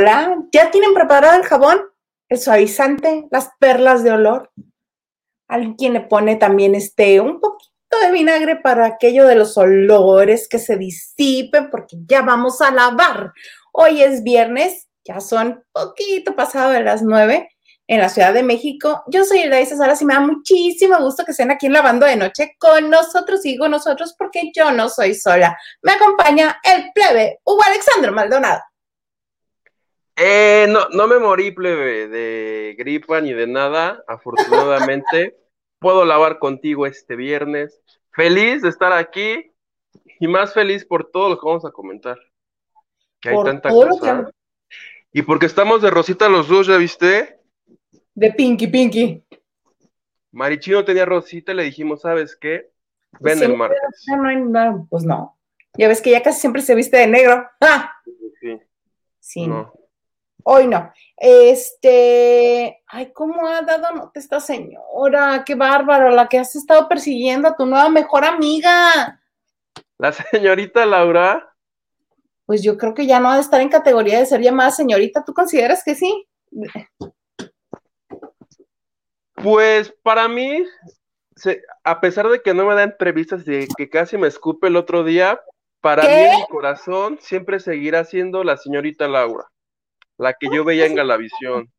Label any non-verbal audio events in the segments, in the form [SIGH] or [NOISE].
hola. ¿Ya tienen preparado el jabón, el suavizante, las perlas de olor? Alguien le pone también este un poquito de vinagre para aquello de los olores que se disipen porque ya vamos a lavar. Hoy es viernes, ya son poquito pasado de las nueve en la Ciudad de México. Yo soy Elisa Salas y me da muchísimo gusto que estén aquí en Lavando de Noche con nosotros. Y digo nosotros porque yo no soy sola. Me acompaña el plebe Hugo Alexandro Maldonado. Eh, no, no me morí, plebe, de gripa ni de nada, afortunadamente. [LAUGHS] Puedo lavar contigo este viernes. Feliz de estar aquí y más feliz por todo lo que vamos a comentar. Que hay tanta cosa. Y porque estamos de rosita los dos, ¿ya viste? De Pinky Pinky. Marichino tenía rosita y le dijimos, ¿sabes qué? Ven el martes. No, pues no. Ya ves que ya casi siempre se viste de negro. ¡Ah! Sí. Sí. Hoy no. Este, ay, ¿cómo ha dado nota esta señora? Qué bárbaro, la que has estado persiguiendo a tu nueva mejor amiga. La señorita Laura. Pues yo creo que ya no ha de estar en categoría de ser llamada señorita. ¿Tú consideras que sí? Pues para mí, a pesar de que no me da entrevistas y que casi me escupe el otro día, para mí en mi corazón siempre seguirá siendo la señorita Laura, la que yo veía en Galavisión.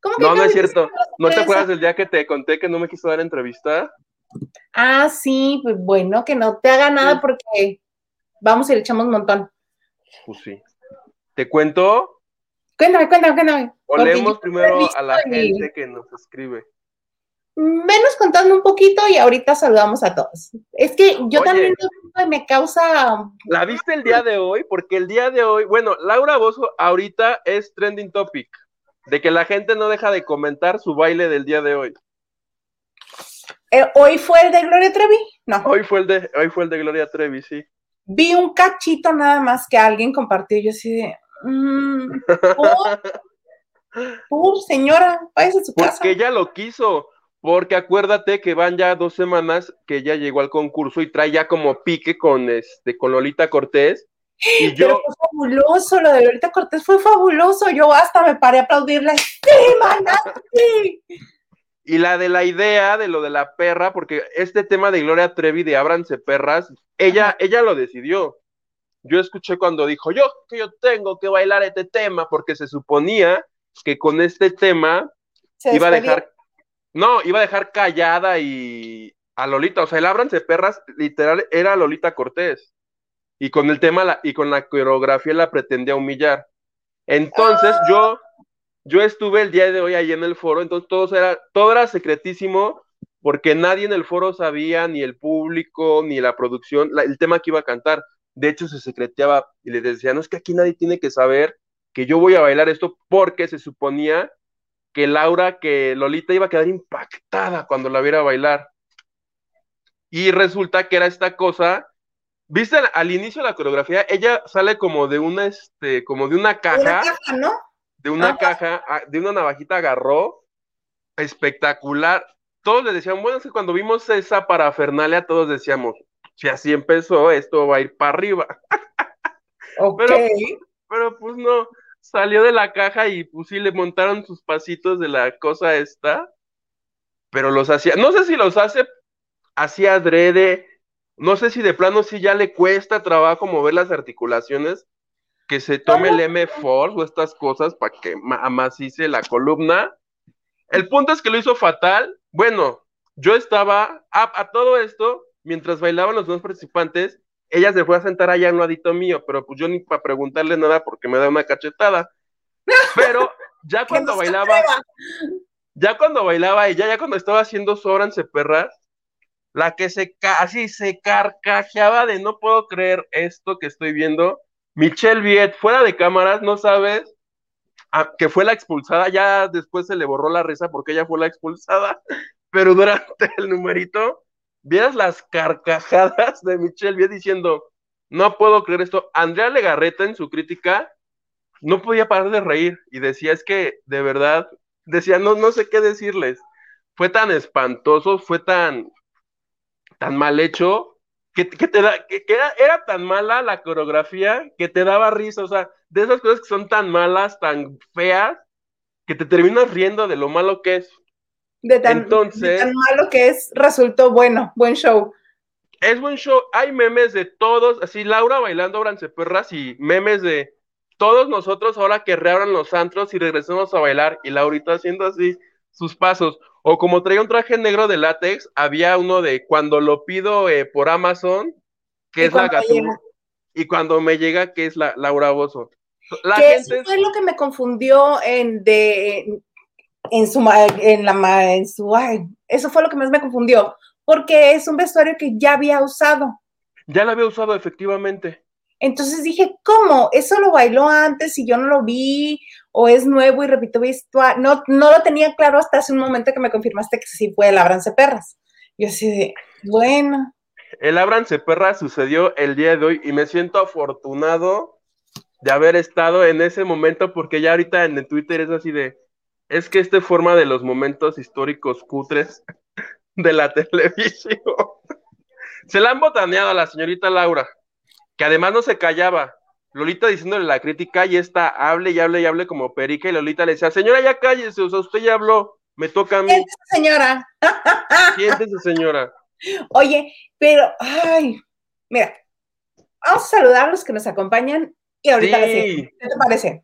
¿Cómo no, no es cierto. ¿No te acuerdas del día que te conté que no me quiso dar entrevista? Ah, sí, pues bueno, que no te haga nada porque vamos y le echamos un montón. Pues sí. ¿Te cuento? Cuéntame, cuéntame, cuéntame. Olemos primero a la gente que nos escribe. Menos contando un poquito y ahorita saludamos a todos. Es que yo también me causa. ¿La viste el día de hoy? Porque el día de hoy, bueno, Laura Bozo ahorita es trending topic, de que la gente no deja de comentar su baile del día de hoy. Eh, ¿Hoy fue el de Gloria Trevi? No. Hoy fue el de, hoy fue el de Gloria Trevi, sí. Vi un cachito nada más que alguien compartió, yo así de, Mm, por, [LAUGHS] señora, váyase a su casa. Porque ella lo quiso. Porque acuérdate que van ya dos semanas que ella llegó al concurso y trae ya como pique con este con Lolita Cortés. Y yo... Pero fue fabuloso, lo de Lolita Cortés fue fabuloso. Yo hasta me paré a aplaudirle. ¡Sí, Y la de la idea de lo de la perra, porque este tema de Gloria Trevi de Ábranse perras, ella, ella lo decidió yo escuché cuando dijo yo que yo tengo que bailar este tema porque se suponía que con este tema iba a dejar no iba a dejar callada y a Lolita o sea el Ábranse perras literal era Lolita Cortés. Y con el tema y con la coreografía la pretendía humillar. Entonces yo yo estuve el día de hoy ahí en el foro entonces todo era todo era secretísimo porque nadie en el foro sabía ni el público ni la producción el tema que iba a cantar. De hecho se secreteaba y le decía, no es que aquí nadie tiene que saber que yo voy a bailar esto porque se suponía que Laura, que Lolita iba a quedar impactada cuando la viera bailar. Y resulta que era esta cosa, viste al, inicio de la coreografía, ella sale como de una, este, como de una caja, ¿no? de una caja, ah, de una navajita agarró, espectacular. Todos le decían, bueno, es que cuando vimos esa parafernalia, todos decíamos, si así empezó, esto va a ir para arriba. [LAUGHS] pero, pero pues no, salió de la caja y pues sí le montaron sus pasitos de la cosa esta, pero los hacía, no sé si los hace así adrede, no sé si de plano sí ya le cuesta trabajo mover las articulaciones, que se tome el M-Force o estas cosas para que amacice la columna. El punto es que lo hizo fatal. Bueno, yo estaba a todo esto, mientras bailaban los dos participantes, ella se fue a sentar allá en un ladito mío, pero pues yo ni para preguntarle nada porque me da una cachetada. [LAUGHS] Pero ya cuando bailaba, ya cuando bailaba ella, ya cuando estaba haciendo Sobranse Perras, la que se casi se carcajeaba de no puedo creer esto que estoy viendo. Michelle Viet, fuera de cámaras, no sabes que fue la expulsada, ya después se le borró la risa porque ella fue la expulsada, [LAUGHS] pero durante el numerito vieras las carcajadas de Michelle Viet diciendo, no puedo creer esto. Andrea Legarreta en su crítica no podía parar de reír y decía, es que de verdad, decía, no, no sé qué decirles. Fue tan espantoso, fue tan, tan mal hecho, que, te da, que, era, era, tan mala la coreografía que te daba risa, o sea, de esas cosas que son tan malas, tan feas, que te terminas riendo de lo malo que es. De tan, Entonces, tan malo que es, resultó bueno, buen show. Es buen show, hay memes de todos, así Laura bailando Perras y memes de todos nosotros ahora que reabran los antros y regresemos a bailar y Laurita haciendo así sus pasos. O como traía un traje negro de látex, había uno de cuando lo pido eh, por Amazon, que es la Gatú, y cuando me llega, que es la Laura Bozo. La gente... Eso es lo que me confundió en, de, en su, en la, en su, eso fue lo que más me confundió, porque es un vestuario que ya había usado. Ya lo había usado, efectivamente. Entonces dije, ¿cómo? ¿Eso lo bailó antes y yo no lo vi? ¿O es nuevo y repito vestuario? No, no lo tenía claro hasta hace un momento que me confirmaste que sí fue el Abrance Perras. Yo así de, bueno. El Abrance Perras sucedió el día de hoy y me siento afortunado de haber estado en ese momento porque ya ahorita en el Twitter es así de, es que este forma de los momentos históricos cutres de la [LAUGHS] televisión. Se la han botaneado a la señorita Laura que además no se callaba. Lolita diciéndole la crítica y esta hable y hable y hable como perica y Lolita le decía, señora, ya cállese, o sea, usted ya habló, me toca a mí. Siéntese, señora. [LAUGHS] Siéntese, señora. Oye, pero, ay, mira, vamos a saludar a los que nos acompañan y ahorita sí. ¿Qué te parece?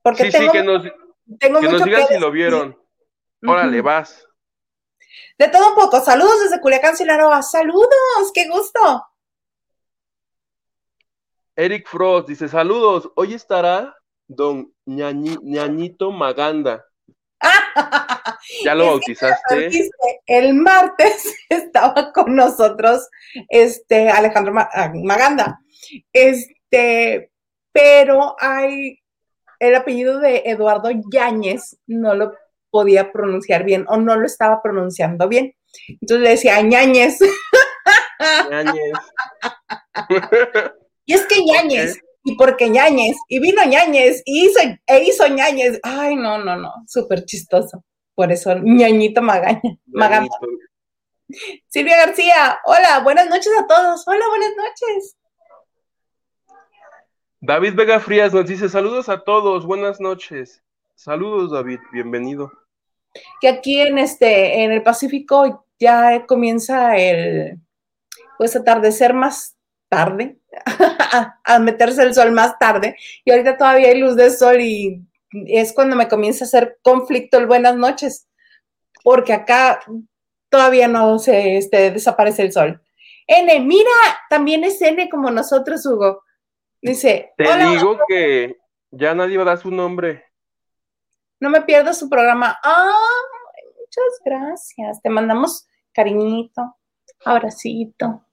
Porque sí, tengo, sí, que nos, tengo que nos digan si lo vieron. Órale, vas. De todo un poco. Saludos desde Culiacán, Sinaloa. Saludos, qué gusto. Eric Frost dice: Saludos, hoy estará don Ñañito Maganda. [LAUGHS] ¿Ya lo bautizaste? El martes [LAUGHS] estaba con nosotros este Alejandro ah, Maganda. Este, pero hay el apellido de Eduardo Yáñez, no lo podía pronunciar bien o no lo estaba pronunciando bien. Entonces le decía Ñañez. Ñañez. Y es que ñañez, y porque ñañez, y vino ñañez, y hizo, e hizo ñañez. Ay, no, no, no, súper chistoso. Por eso, ñañito magaña. Silvia García, hola, buenas noches a todos. Hola, buenas noches. David Vega Frías nos dice saludos a todos, buenas noches. Saludos, David, bienvenido. Que aquí en este, en el Pacífico ya comienza el pues atardecer más tarde, [LAUGHS] a, meterse el sol más tarde, y ahorita todavía hay luz de sol y es cuando me comienza a hacer conflicto el buenas noches, porque acá todavía no se este, desaparece el sol. N, mira, también es N como nosotros, Hugo. Dice. Te digo que ya nadie va a dar su nombre. No me pierdo su programa. Ah, muchas gracias. Te mandamos cariñito, abracito.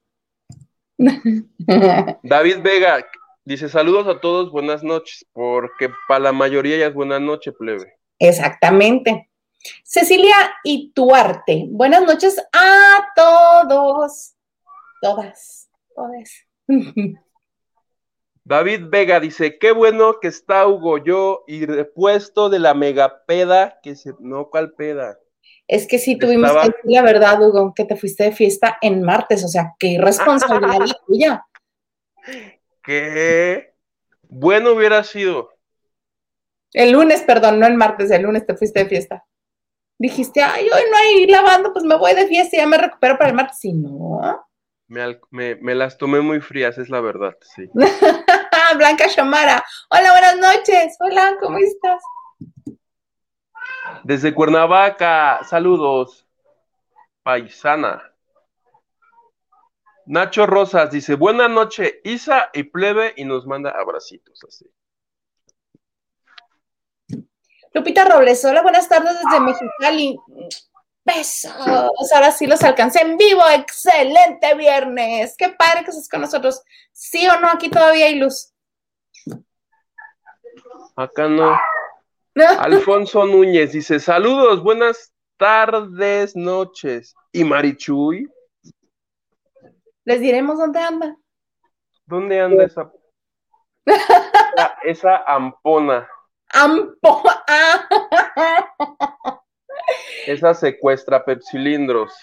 [LAUGHS] David Vega dice saludos a todos, buenas noches, porque para la mayoría ya es buenas noches, plebe. Exactamente. Cecilia Ituarte, buenas noches a todos, todas, todas. [LAUGHS] David Vega dice, qué bueno que está Hugo yo y repuesto de la megapeda, que se, no, ¿cuál peda? Es que sí tuvimos que decir la verdad, Hugo, que te fuiste de fiesta en martes, o sea, qué irresponsabilidad la tuya. [LAUGHS] Qué bueno hubiera sido. El lunes, perdón, no el martes, el lunes te fuiste de fiesta. Dijiste, ay, hoy no hay lavando, pues me voy de fiesta y ya me recupero para el martes. Y no. Me, me las tomé muy frías, es la verdad, sí. [LAUGHS] Blanca Chamara. Hola, buenas noches. Hola, ¿cómo estás? Desde Cuernavaca, saludos. Paisana. Nacho Rosas dice, buena noche, Isa y plebe, y nos manda abracitos así. Lupita Robles, hola, buenas tardes desde Mexicali. Besos. Ahora sí los alcancé en vivo. Excelente viernes. Qué padre que estés con nosotros. ¿Sí o no? Aquí todavía hay luz. Acá no. [LAUGHS] Alfonso Núñez dice: Saludos, buenas tardes, noches. ¿Y Marichuy? Les diremos dónde anda. ¿Dónde anda esa? [LAUGHS] esa, ampona. Ampona. esa secuestra pepsilindros.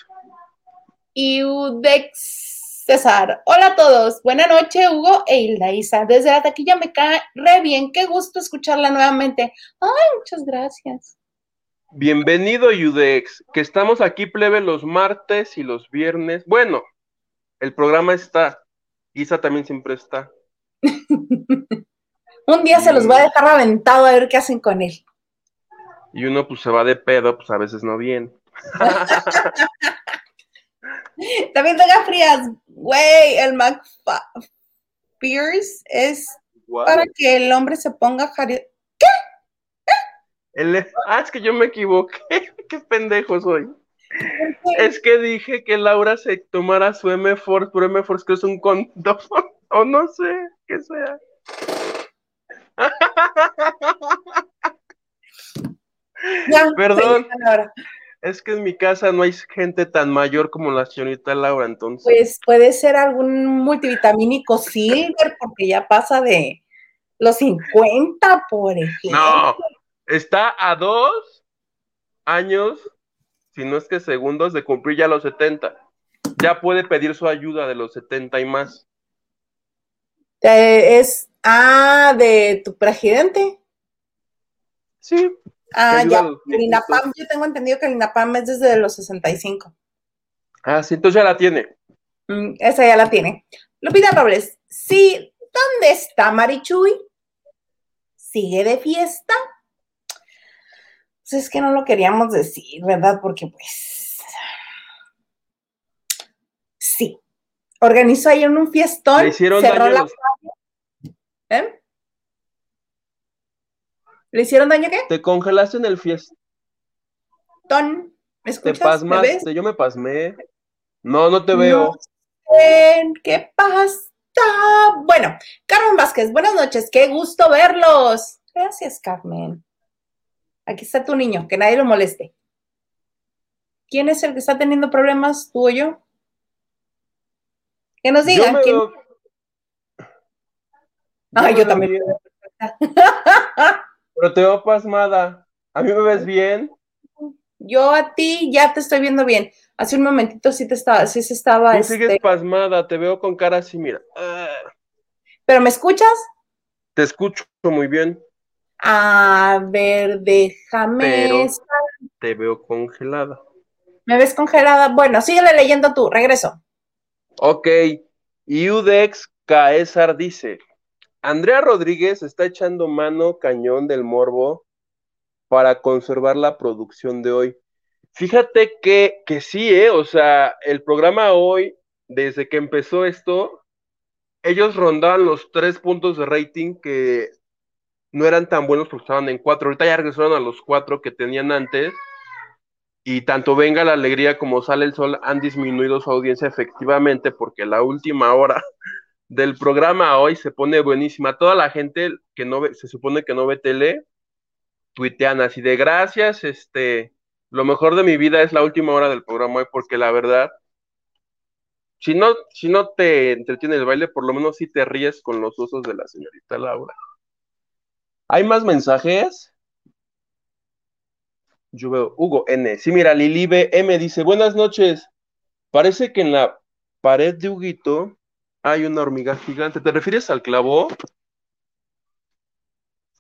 Iudex César, hola a todos. Buena noche, Hugo e Hilda Isa. Desde la taquilla me cae re bien. Qué gusto escucharla nuevamente. Ay, muchas gracias. Bienvenido, Yudex, que estamos aquí plebe los martes y los viernes. Bueno, el programa está. Isa también siempre está. [LAUGHS] Un día se los voy a dejar aventado a ver qué hacen con él. Y uno pues se va de pedo, pues a veces no viene. [LAUGHS] [LAUGHS] También tenga frías, güey, el McPierce es para que el hombre se ponga jari... ¿Qué? ah, es que yo me equivoqué. [LAUGHS] Qué pendejo soy. Es que dije que Laura se tomara su M-Force, pero M-Force que es un condón, [LAUGHS] o no sé qué sea. Perdón. Es que en mi casa no hay gente tan mayor como la señorita Laura, entonces. Pues puede ser algún multivitamínico silver, porque ya pasa de los 50, por ejemplo. No, está a dos años, si no es que segundos, de cumplir ya los 70. Ya puede pedir su ayuda de los 70 y más. Eh, es, ah, de tu presidente. Sí, Ah, ya. El INAPAM, yo tengo entendido que el INAPAM es desde los 65. Ah, sí, entonces ya la tiene. Mm, esa ya la tiene. Lupita Robles, sí, ¿dónde está Marichuy? ¿Sigue de fiesta? Pues es que no lo queríamos decir, ¿verdad? Porque pues... Sí. Organizó ahí un fiestón. Le hicieron cerró la... ¿Eh? ¿Le hicieron daño qué? Te congelaste en el fiestón. ¿Me escuchas? Te pasmaste, yo me pasmé. No, no te veo. ¿Qué pasa? Bueno, Carmen Vázquez, buenas noches, qué gusto verlos. Gracias, Carmen. Aquí está tu niño, que nadie lo moleste. ¿Quién es el que está teniendo problemas, tú o yo? Que nos digan. Yo ¿quién? Ah, yo, también. [LAUGHS] Pero te veo pasmada. ¿A mí me ves bien? Yo a ti ya te estoy viendo bien. Hace un momentito sí te estaba, sí se estaba. Tú sigues este pasmada, te veo con cara así, mira. ¿Pero me escuchas? Te escucho muy bien. A ver, déjame. te veo congelada. ¿Me ves congelada? Bueno, síguele leyendo tú, regreso. Ok. Udex Caesar dice: Andrea Rodríguez está echando mano cañón del morbo para conservar la producción de hoy. Fíjate que, que sí, ¿eh? O sea, el programa hoy, desde que empezó esto, ellos rondaban los tres puntos de rating que no eran tan buenos porque estaban en cuatro. Ahorita ya regresaron a los cuatro que tenían antes. Y tanto Venga la Alegría como Sale el Sol han disminuido su audiencia efectivamente porque la última hora del programa hoy se pone buenísima. Toda la gente que no ve, se supone que no ve tele, tuitean así de gracias, este, lo mejor de mi vida es la última hora del programa hoy, porque la verdad, si no, si no te entretiene el baile, por lo menos sí te ríes con los usos de la señorita Laura. ¿Hay más mensajes? Yo veo, Hugo N. Sí, mira, Lilibe M dice, buenas noches. Parece que en la pared de Huguito hay una hormiga gigante. ¿Te refieres al clavo?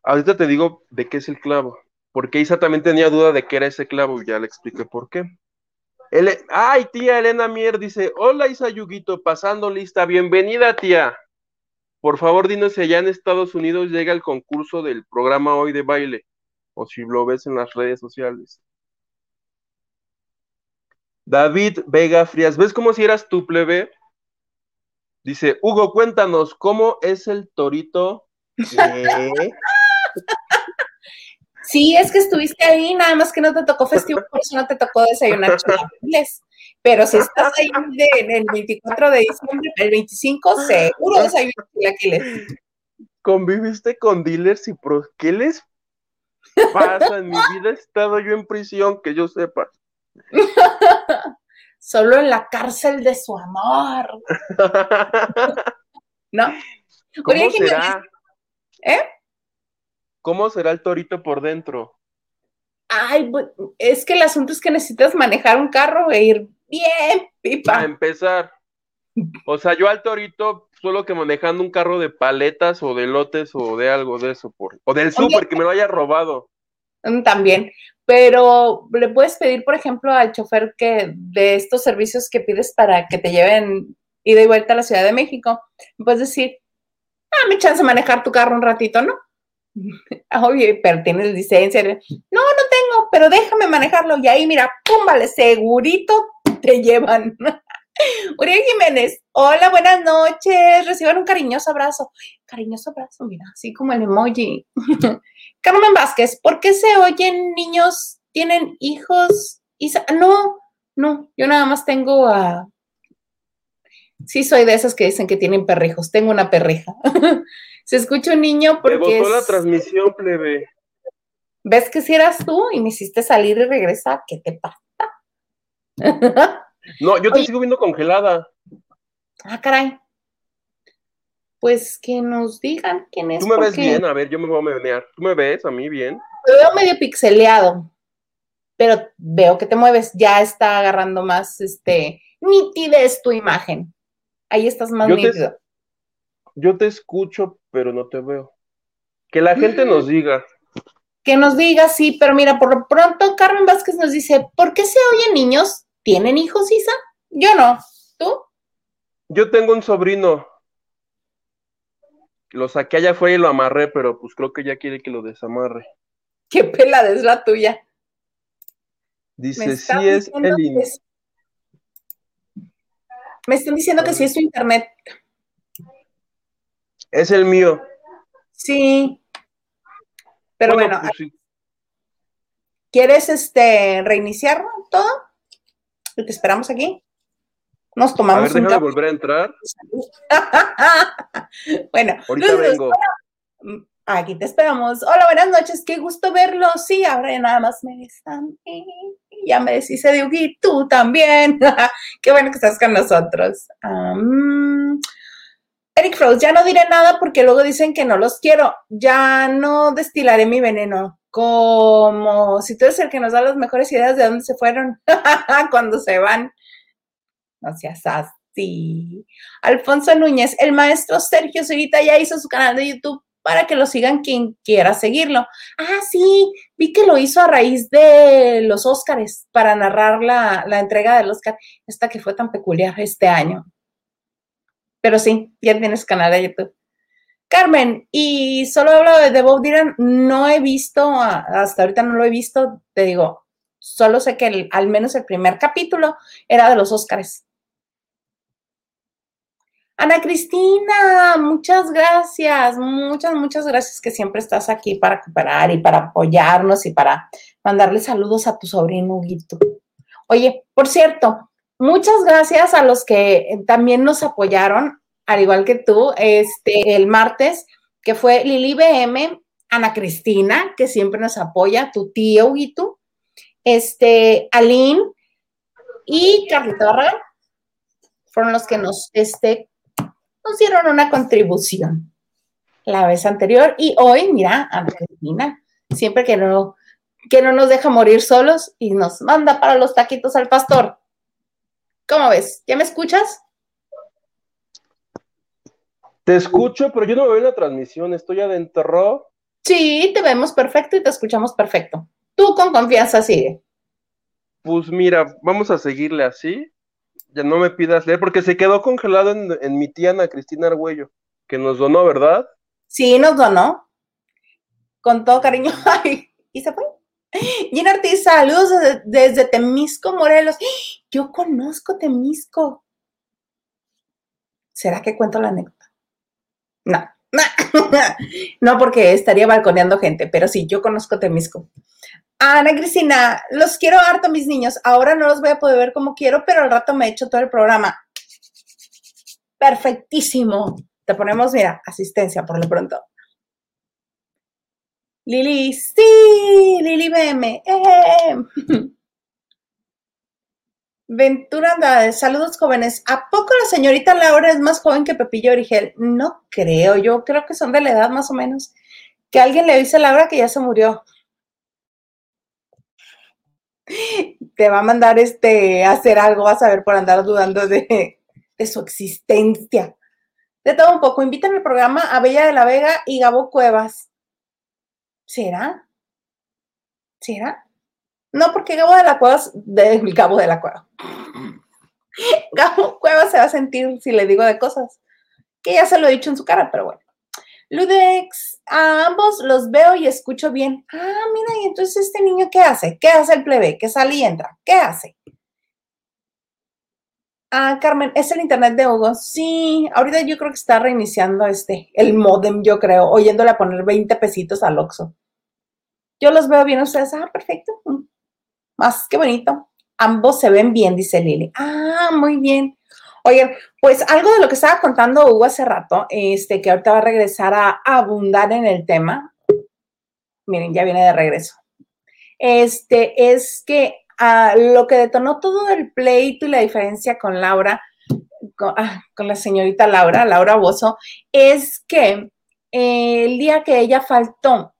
Ahorita te digo de qué es el clavo. Porque Isa también tenía duda de qué era ese clavo y ya le expliqué por qué. Ay, tía Elena Mier dice: Hola Isa Yuguito, pasando lista. Bienvenida, tía. Por favor, dinos si allá en Estados Unidos llega el concurso del programa hoy de baile. O si lo ves en las redes sociales. David Vega Frías, ¿ves como si eras tu plebe? Dice, Hugo, cuéntanos, ¿cómo es el torito? [LAUGHS] Sí, es que estuviste ahí, nada más que no te tocó festivo, por eso no te tocó desayunar chilaquiles. Pero si estás ahí en el 24 de diciembre, el 25, seguro desayunas chilaquiles. ¿Conviviste con dealers y pro? ¿Qué les pasa? En mi vida he estado yo en prisión, que yo sepa. [LAUGHS] solo en la cárcel de su amor. [LAUGHS] ¿No? ¿Cómo será? ¿Eh? ¿Cómo será el torito por dentro? Ay, es que el asunto es que necesitas manejar un carro e ir bien, pipa. A empezar. O sea, yo al torito solo que manejando un carro de paletas o de lotes o de algo de eso, por, o del súper que me lo haya robado. Mm, también, pero le puedes pedir, por ejemplo, al chofer que de estos servicios que pides para que te lleven ida y vuelta a la Ciudad de México, puedes decir, ah, me chance manejar tu carro un ratito, ¿no? [LAUGHS] Oye, pero tienes licencia. No, no tengo, pero déjame manejarlo. Y ahí, mira, pum, vale, segurito te llevan. [LAUGHS] Uriel Jiménez, hola, buenas noches. Reciban un cariñoso abrazo. Cariñoso abrazo, mira, así como el emoji. [LAUGHS] Carmen Vázquez, ¿por qué se oyen niños? ¿Tienen hijos? No, no, yo nada más tengo a. Sí, soy de esas que dicen que tienen perrijos. Tengo una perrija. [LAUGHS] se escucha un niño porque. Me botó la transmisión, plebe. ¿Ves que si eras tú y me hiciste salir y regresar? ¿Qué te pasa? [LAUGHS] No, yo te sigo viendo congelada. Ah, caray. Pues que nos digan quién es. Tú me ves bien, a ver, yo me voy a menear. ¿Tú me ves a mí bien? Te veo medio pixeleado, pero veo que te mueves. Ya está agarrando más, este, nitidez tu imagen. Ahí estás más nítido. yo te escucho, pero no te veo. Que la gente nos mm. diga. Que nos diga, sí, pero mira, por lo pronto Carmen Vázquez nos dice, ¿por qué se oyen niños ¿Tienen hijos, Isa? Yo no. ¿Tú? Yo tengo un sobrino. Lo saqué allá fue y lo amarré, pero pues creo que ya quiere que lo desamarre. Qué pelada es la tuya. Dice, sí es el... Me están diciendo que sí es su internet. Es el mío. Sí. Pero bueno, pues ¿quieres este reiniciar todo? Te esperamos aquí. Nos tomamos a ver, un volver a entrar. [LAUGHS] bueno, ahorita vengo. Aquí te esperamos. Hola, buenas noches, qué gusto verlo. Sí, ahora ya nada más me besan. Ya me decís de tú también. [LAUGHS] qué bueno que estás con nosotros. Eric Frost, ya no diré nada porque luego dicen que no los quiero. Ya no destilaré mi veneno como si tú eres el que nos da las mejores ideas de dónde se fueron [LAUGHS] cuando se van. No seas así. Alfonso Núñez, el maestro Sergio Zurita ya hizo su canal de YouTube para que lo sigan quien quiera seguirlo. Ah, sí, vi que lo hizo a raíz de los Óscares para narrar la, la entrega del Óscar, esta que fue tan peculiar este año. Pero sí, ya tienes canal de YouTube. Carmen, y solo hablo de Bob Dylan, no he visto, hasta ahorita no lo he visto, te digo, solo sé que al menos el primer capítulo era de los Óscares. Ana Cristina, muchas gracias, muchas, muchas gracias que siempre estás aquí para cooperar y para apoyarnos y para mandarle saludos a tu sobrino Huguito. Oye, por cierto, muchas gracias a los que también nos apoyaron al igual que tú, este, el martes, que fue Lili BM, Ana Cristina, que siempre nos apoya, tu tío Huguito, este, Aline y Carlita Barragán, fueron los que nos, este, nos dieron una contribución la vez anterior y hoy, mira, Ana Cristina, siempre que no, que no nos deja morir solos y nos manda para los taquitos al pastor. ¿Cómo ves? ¿Ya me escuchas? Te escucho, pero yo no veo la transmisión, estoy adentro. Sí, te vemos perfecto y te escuchamos perfecto. Tú con confianza sigue. Pues mira, vamos a seguirle así. Ya no me pidas leer, porque se quedó congelado en, mi tía Ana Cristina Argüello, que nos donó, ¿verdad? Sí, nos donó. Con todo cariño. [LAUGHS] Ay, y se fue. Gina Ortiz, saludos desde, desde Temisco, Morelos. Yo conozco Temisco. ¿Será que cuento la anécdota? No, [LAUGHS] no, porque estaría balconeando gente, pero sí, yo conozco Temisco. Ana Cristina, los quiero harto, mis niños. Ahora no los voy a poder ver como quiero, pero al rato me he hecho todo el programa. Perfectísimo. Te ponemos, mira, asistencia por lo pronto. Lili, sí, Lili BM. Eh. [LAUGHS] Ventura Andrade, saludos jóvenes. ¿A poco la señorita Laura es más joven que Pepillo Origel? No creo, yo creo que son de la edad más o menos. Que alguien le dice a Laura que ya se murió. Te va a mandar este hacer algo, vas a ver por andar dudando de, de su existencia. De todo un poco, invitan al programa a Bella de la Vega y Gabo Cuevas. ¿Será? ¿Será? No, porque Gabo de la Cueva, de, Gabo de la Cueva. [LAUGHS] Gabo Cueva se va a sentir si le digo de cosas, que ya se lo he dicho en su cara, pero bueno. Ludex, a ambos los veo y escucho bien. Ah, mira, y entonces este niño, ¿qué hace? ¿Qué hace el plebe? ¿Qué sale y entra? ¿Qué hace? Ah, Carmen, es el internet de Hugo. Sí, ahorita yo creo que está reiniciando este, el modem, yo creo, oyéndole a poner 20 pesitos al Oxxo. Yo los veo bien ustedes. Ah, perfecto. Más que bonito. Ambos se ven bien, dice Lili. Ah, muy bien. Oigan, pues algo de lo que estaba contando Hugo hace rato, este, que ahorita va a regresar a abundar en el tema. Miren, ya viene de regreso. Este, es que ah, lo que detonó todo el pleito y la diferencia con Laura, con, ah, la señorita Laura, Laura Bozo, es que eh, el día que ella faltó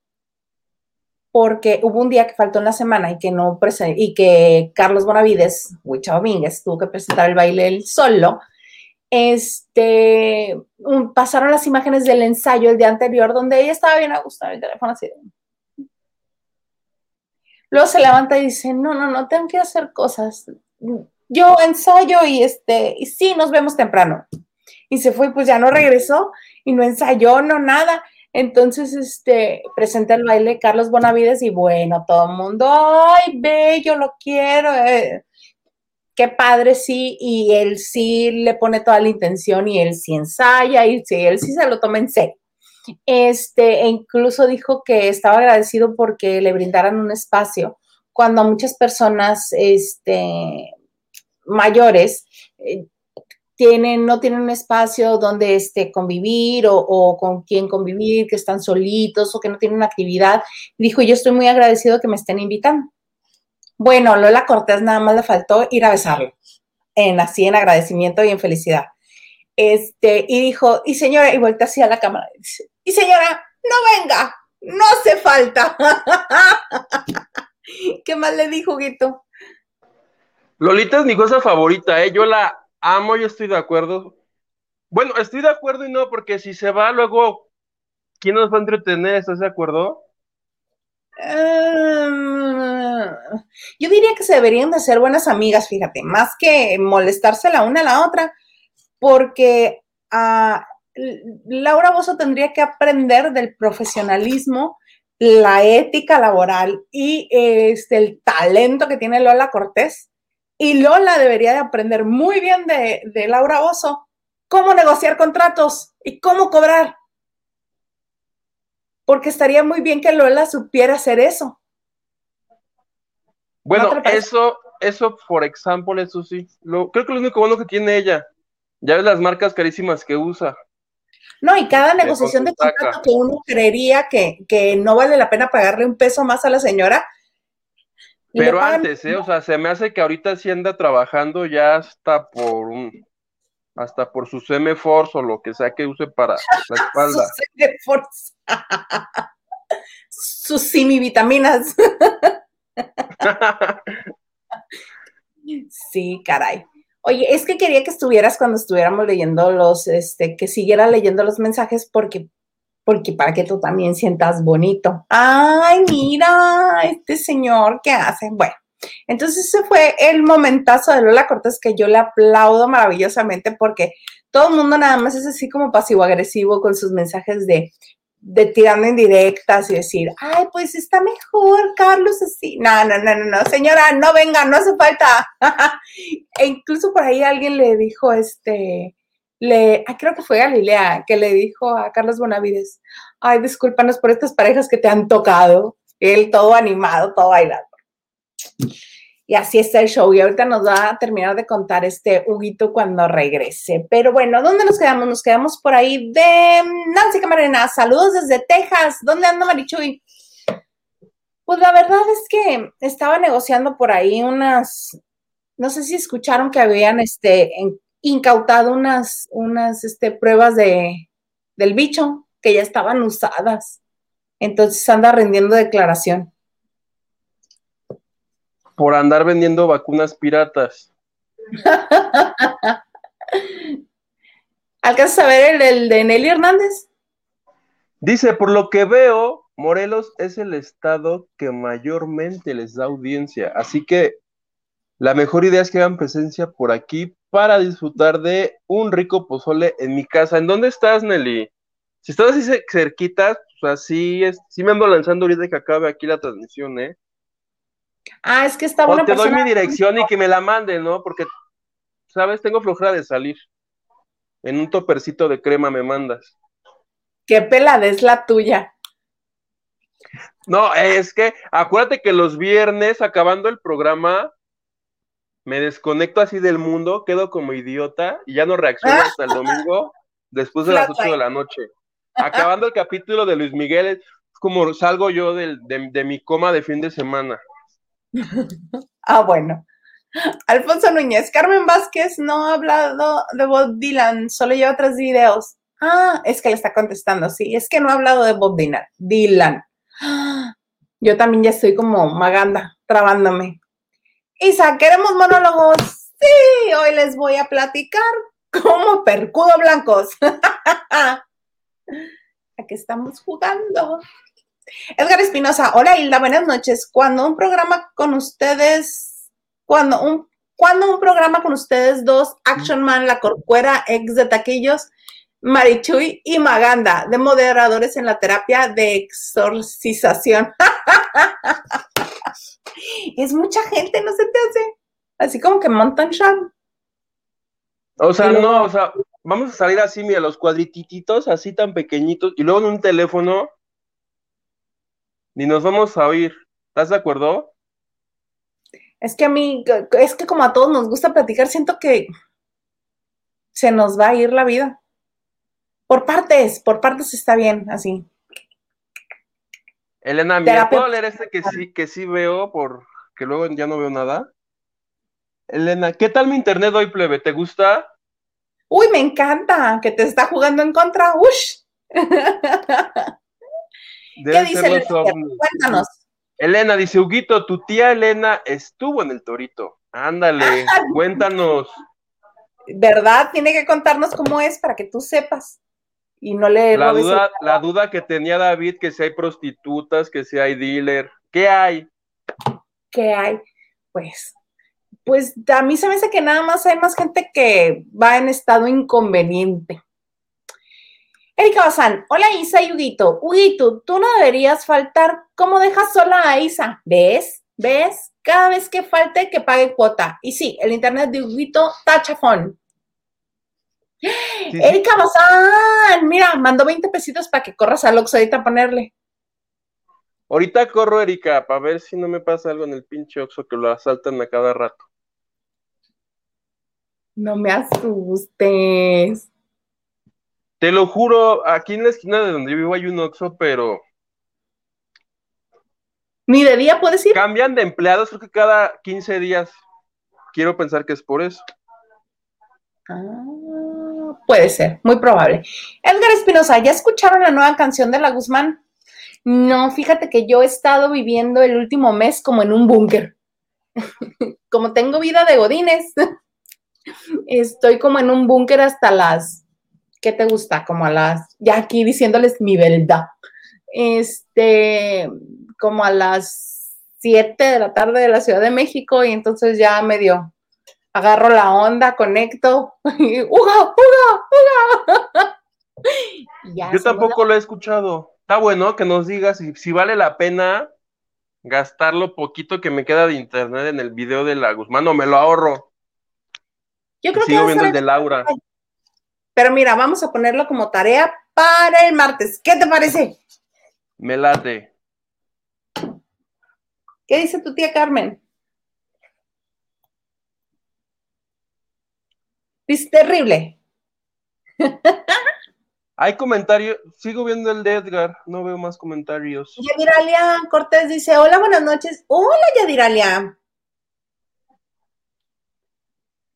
porque hubo un día que faltó en la semana y que no y que Carlos Bonavides, Huicha Domínguez, tuvo que presentar el baile él solo. Este, pasaron las imágenes del ensayo el día anterior donde ella estaba bien a gusto en el teléfono así. Luego se levanta y dice, no, no, no, tengo que hacer cosas. Yo ensayo y este, y sí, nos vemos temprano. Y se fue, pues ya no regresó y no ensayó, no nada. Entonces, este, presenté el baile Carlos Bonavides y bueno, todo el mundo, ay, bello, lo quiero. Eh". Qué padre, sí, y él sí le pone toda la intención y él sí ensaya y sí, él sí se lo toma en serio. Este, e incluso dijo que estaba agradecido porque le brindaran un espacio cuando muchas personas, este, mayores, eh, tienen, no tienen un espacio donde este, convivir o, con quién convivir, que están solitos o que no tienen actividad. Dijo, yo estoy muy agradecido que me estén invitando. Bueno, Lola Cortés nada más le faltó ir a besarlo, en así en agradecimiento y en felicidad. Este, y dijo, y señora, y vuelta así a la cámara, y señora, no venga, no hace falta. [LAUGHS] ¿Qué más le dijo, Guito? Lolita es mi cosa favorita, ¿eh? Yo la amo, yo estoy de acuerdo. Bueno, estoy de acuerdo y no, porque si se va luego, ¿quién nos va a entretener? ¿Estás de acuerdo? Ah, yo diría que se deberían de ser buenas amigas, fíjate, más que molestarse la una a la otra, porque uh, Laura Bozo tendría que aprender del profesionalismo, la ética laboral y este, el talento que tiene Lola Cortés y Lola debería de aprender muy bien de, Laura Oso cómo negociar contratos y cómo cobrar. Porque estaría muy bien que Lola supiera hacer eso. Bueno, eso, eso, por ejemplo, eso sí. Lo, creo que lo único bueno que tiene ella. Ya ves las marcas carísimas que usa. No, y cada negociación de contrato que uno creería que, que, no vale la pena pagarle un peso más a la señora, pero antes, ¿eh? O sea, se me hace que ahorita sí anda trabajando ya hasta por un, hasta por su Force o lo que sea que use para [LAUGHS] la espalda. su. [LAUGHS] Sus simivitaminas. [LAUGHS] sí, caray. Oye, es que quería que estuvieras cuando estuviéramos leyendo los, este, que siguiera leyendo los mensajes porque porque para que tú también sientas bonito. Ay, mira, este señor, ¿qué hace? Bueno, entonces ese fue el momentazo de Lola Cortés que yo le aplaudo maravillosamente porque todo el mundo nada más es así como pasivo-agresivo con sus mensajes de, de tirando indirectas y decir, ay, pues está mejor, Carlos, así. No, no, no, no, no, señora, no venga, no hace falta. [LAUGHS] e incluso por ahí alguien le dijo, este, le, creo que fue Galilea, que le dijo a Carlos Bonavides, ay, discúlpanos por estas parejas que te han tocado. Él todo animado, todo bailando. Y así está el show. Y ahorita nos va a terminar de contar este Huguito cuando regrese. Pero bueno, ¿dónde nos quedamos? Nos quedamos por ahí de Nancy Camarena. Saludos desde Texas. ¿Dónde anda Marichuy? Pues la verdad es que estaba negociando por ahí unas, no sé si escucharon que habían este, incautado unas, unas este, pruebas de, del bicho que ya estaban usadas. Entonces anda rendiendo declaración. Por andar vendiendo vacunas piratas. [LAUGHS] ¿Alcanzas a ver el, de Nelly Hernández? Dice, por lo que veo, Morelos es el estado que mayormente les da audiencia, así que la mejor idea es que hagan presencia por aquí para disfrutar de un rico pozole en mi casa. ¿En dónde estás, Nelly? Si estás así cerquita, pues así es, sí me ando lanzando ahorita que acabe aquí la transmisión, ¿eh? Ah, es que está buena O te doy mi dirección y que me la mande, ¿no? Porque, ¿sabes? Tengo flojera de salir. En un topercito de crema me mandas. Qué pelada es la tuya. No, es que acuérdate que los viernes, acabando el programa, me desconecto así del mundo, quedo como idiota y ya no reacciono hasta el domingo [LAUGHS] después de las 8 de la noche. Acabando el capítulo de Luis Miguel, es como salgo yo de, de mi coma de fin de semana. [LAUGHS] ah, bueno. Alfonso Núñez, Carmen Vázquez no ha hablado de Bob Dylan, solo lleva tres videos. Ah, es que le está contestando, sí, es que no ha hablado de Bob Dylan. Dylan. [GASPS] Yo también ya estoy como maganda, trabándome. Isa, ¿queremos monólogos? Sí, hoy les voy a platicar como percudo blancos. [LAUGHS] ¿A qué estamos jugando? Edgar Espinosa, hola Hilda, buenas noches. Cuando un programa con ustedes, cuando un, cuando un programa con ustedes dos, Action Man, La Corcuera, ex de Taquillos, Marichuy y Maganda, de moderadores en la terapia de exorcización. [LAUGHS] es mucha gente, no se te hace. Así como que montan show. O sea, no, o sea, vamos a salir así, mira, los cuadritititos, así tan pequeñitos, y luego en un teléfono, ni nos vamos a oír. ¿Estás de acuerdo? Es que a mí, es que como a todos nos gusta platicar, siento que se nos va a ir la vida. Por partes, por partes está bien, así. Elena, mira, ¿puedo leer este que sí, que sí veo, porque luego ya no veo nada? Elena, ¿qué tal mi internet hoy, plebe? ¿Te gusta? Uy, me encanta, que te está jugando en contra. ¡Ush! [LAUGHS] ¿Qué dice Elena? Cuéntanos. Elena dice, Huguito, tu tía Elena estuvo en el torito. Ándale, [LAUGHS] cuéntanos. ¿Verdad? Tiene que contarnos cómo es para que tú sepas y no le la duda, la duda que tenía David que si hay prostitutas, que si hay dealer, ¿qué hay? ¿Qué hay? Pues, pues a mí se me hace que nada más hay más gente que va en estado inconveniente. Erika Bazán, hola Isa y Huguito. Huguito, tú no deberías faltar. ¿Cómo dejas sola a Isa? ¿Ves? ¿Ves? Cada vez que falte, que pague cuota. Y sí, el internet de Huguito tachafón. Erika Bazán, mira, mandó 20 pesitos para que corras al Oxxo ahorita a ponerle. Ahorita corro, Erika, para ver si no me pasa algo en el pinche Oxxo que lo asaltan a cada rato. No me asustes. Te lo juro, aquí en la esquina de donde yo vivo hay un Oxxo, pero... ¿Ni de día puedes ir? Cambian de empleados, creo que cada 15 días. Quiero pensar que es por eso. Ah. Puede ser, muy probable. Edgar Espinosa, ¿ya escucharon la nueva canción de La Guzmán? No, fíjate que yo he estado viviendo el último mes como en un búnker. [LAUGHS] como tengo vida de godines, [LAUGHS] estoy como en un búnker hasta las, ¿qué te gusta? Como a las, ya aquí diciéndoles mi verdad. Este, como a las 7 de la tarde de la Ciudad de México y entonces ya medio agarro la onda, conecto, [LAUGHS] y ¡Uga, uga, uga! [LAUGHS] Yo tampoco lo he escuchado. Está bueno que nos digas si, si, vale la pena gastar lo poquito que me queda de internet en el video de la Guzmán o me lo ahorro. Yo creo Sigo viendo el de Laura. Pero mira, vamos a ponerlo como tarea para el martes. ¿Qué te parece? Me late. ¿Qué dice tu tía Carmen? Es terrible. [LAUGHS] Hay comentarios, sigo viendo el de Edgar, no veo más comentarios. Yadiralia Cortés dice, hola, buenas noches. Hola, Yadiralia.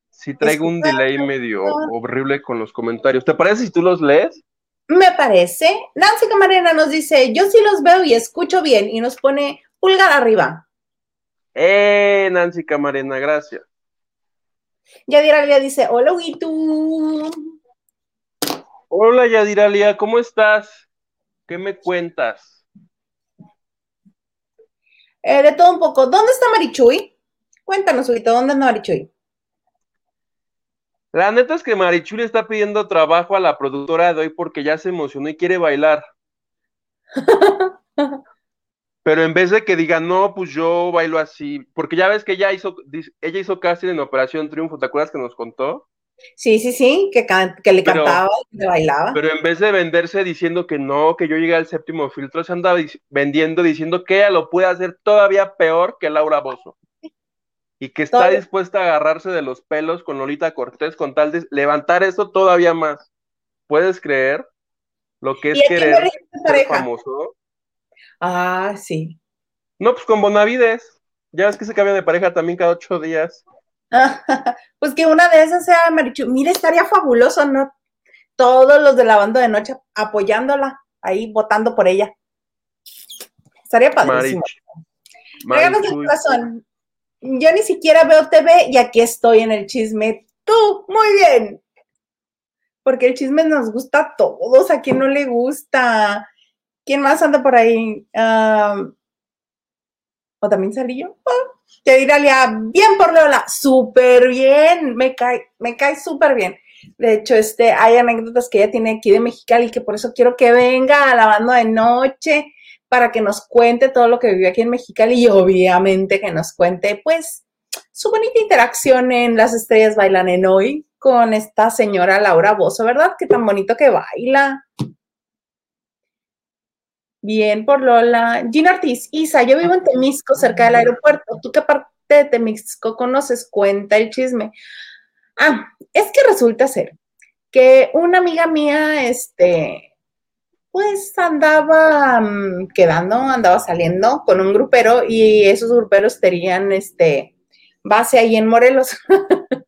Sí, traigo un delay medio horrible con los comentarios. ¿Te parece si tú los lees? Me parece. Nancy Camarena nos dice, yo sí los veo y escucho bien y nos pone pulgar arriba. Eh, Nancy Camarena, gracias. Yadiralia dice, hola, Witu. Hola, Yadiralia, ¿cómo estás? ¿Qué me cuentas? Eh, de todo un poco. ¿Dónde está Marichuy? Cuéntanos, Witu, ¿dónde está Marichuy? La neta es que Marichuy le está pidiendo trabajo a la productora de hoy porque ya se emocionó y quiere bailar. [LAUGHS] Pero en vez de que diga, no, pues yo bailo así, porque ya ves que ella hizo, ella hizo casting en Operación Triunfo, ¿te acuerdas que nos contó? Sí, sí, sí, que, que le cantaba y que bailaba. Pero en vez de venderse diciendo que no, que yo llegué al séptimo filtro, se anda vendiendo diciendo que ella lo puede hacer todavía peor que Laura Bozo. Y que está dispuesta a agarrarse de los pelos con Lolita Cortés con tal de levantar eso todavía más. ¿Puedes creer lo que es querer ser famoso? Ah, sí. No, pues con Bonavides. Ya ves que se cambia de pareja también cada ocho días. [LAUGHS] pues que una de esas sea Marichu. Mira, estaría fabuloso, ¿no? Todos los de la banda de noche apoyándola, ahí votando por ella. Estaría padrísimo. Marichu. corazón. Yo ni siquiera veo TV y aquí estoy en el chisme. Tú, muy bien. Porque el chisme nos gusta a todos, a quien no le gusta. ¿Quién más anda por ahí? ¿O también salí yo? Oh, te diré, bien por Lola, súper bien, me cae, me cae súper bien. De hecho, este, hay anécdotas que ella tiene aquí de Mexicali que por eso quiero que venga a la banda de noche para que nos cuente todo lo que vivió aquí en Mexicali y obviamente que nos cuente, pues, su bonita interacción en Las Estrellas Bailan en Hoy con esta señora Laura Bozo, ¿verdad? Qué tan bonito que baila. Bien, por Lola. Gina Ortiz, Isa, yo vivo en Temisco, cerca del aeropuerto. ¿Tú qué parte de Temisco conoces? Cuenta el chisme. Ah, es que resulta ser que una amiga mía, este, pues andaba mm, quedando, andaba saliendo con un grupero y esos gruperos tenían, este, base ahí en Morelos. [LAUGHS]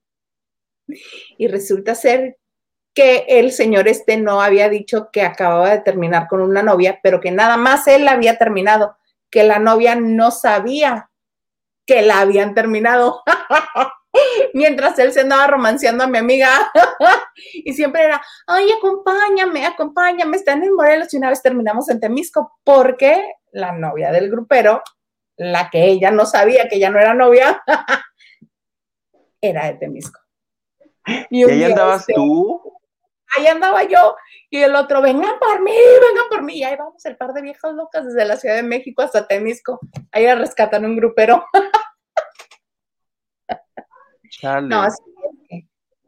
y resulta ser que el señor este no había dicho que acababa de terminar con una novia, pero que nada más él había terminado, que la novia no sabía que la habían terminado. [LAUGHS] Mientras él se andaba romanceando a mi amiga [LAUGHS] y siempre era, ay, acompáñame, acompáñame, están en Morelos y una vez terminamos en Temisco porque la novia del grupero, la que ella no sabía que ya no era novia, [LAUGHS] era de Temisco. Y, ahí andabas este, tú? Ahí andaba yo y el otro, vengan por mí, vengan por mí. Y ahí vamos el par de viejas locas desde la Ciudad de México hasta Temisco. Ahí a rescatar un grupero. [LAUGHS] No,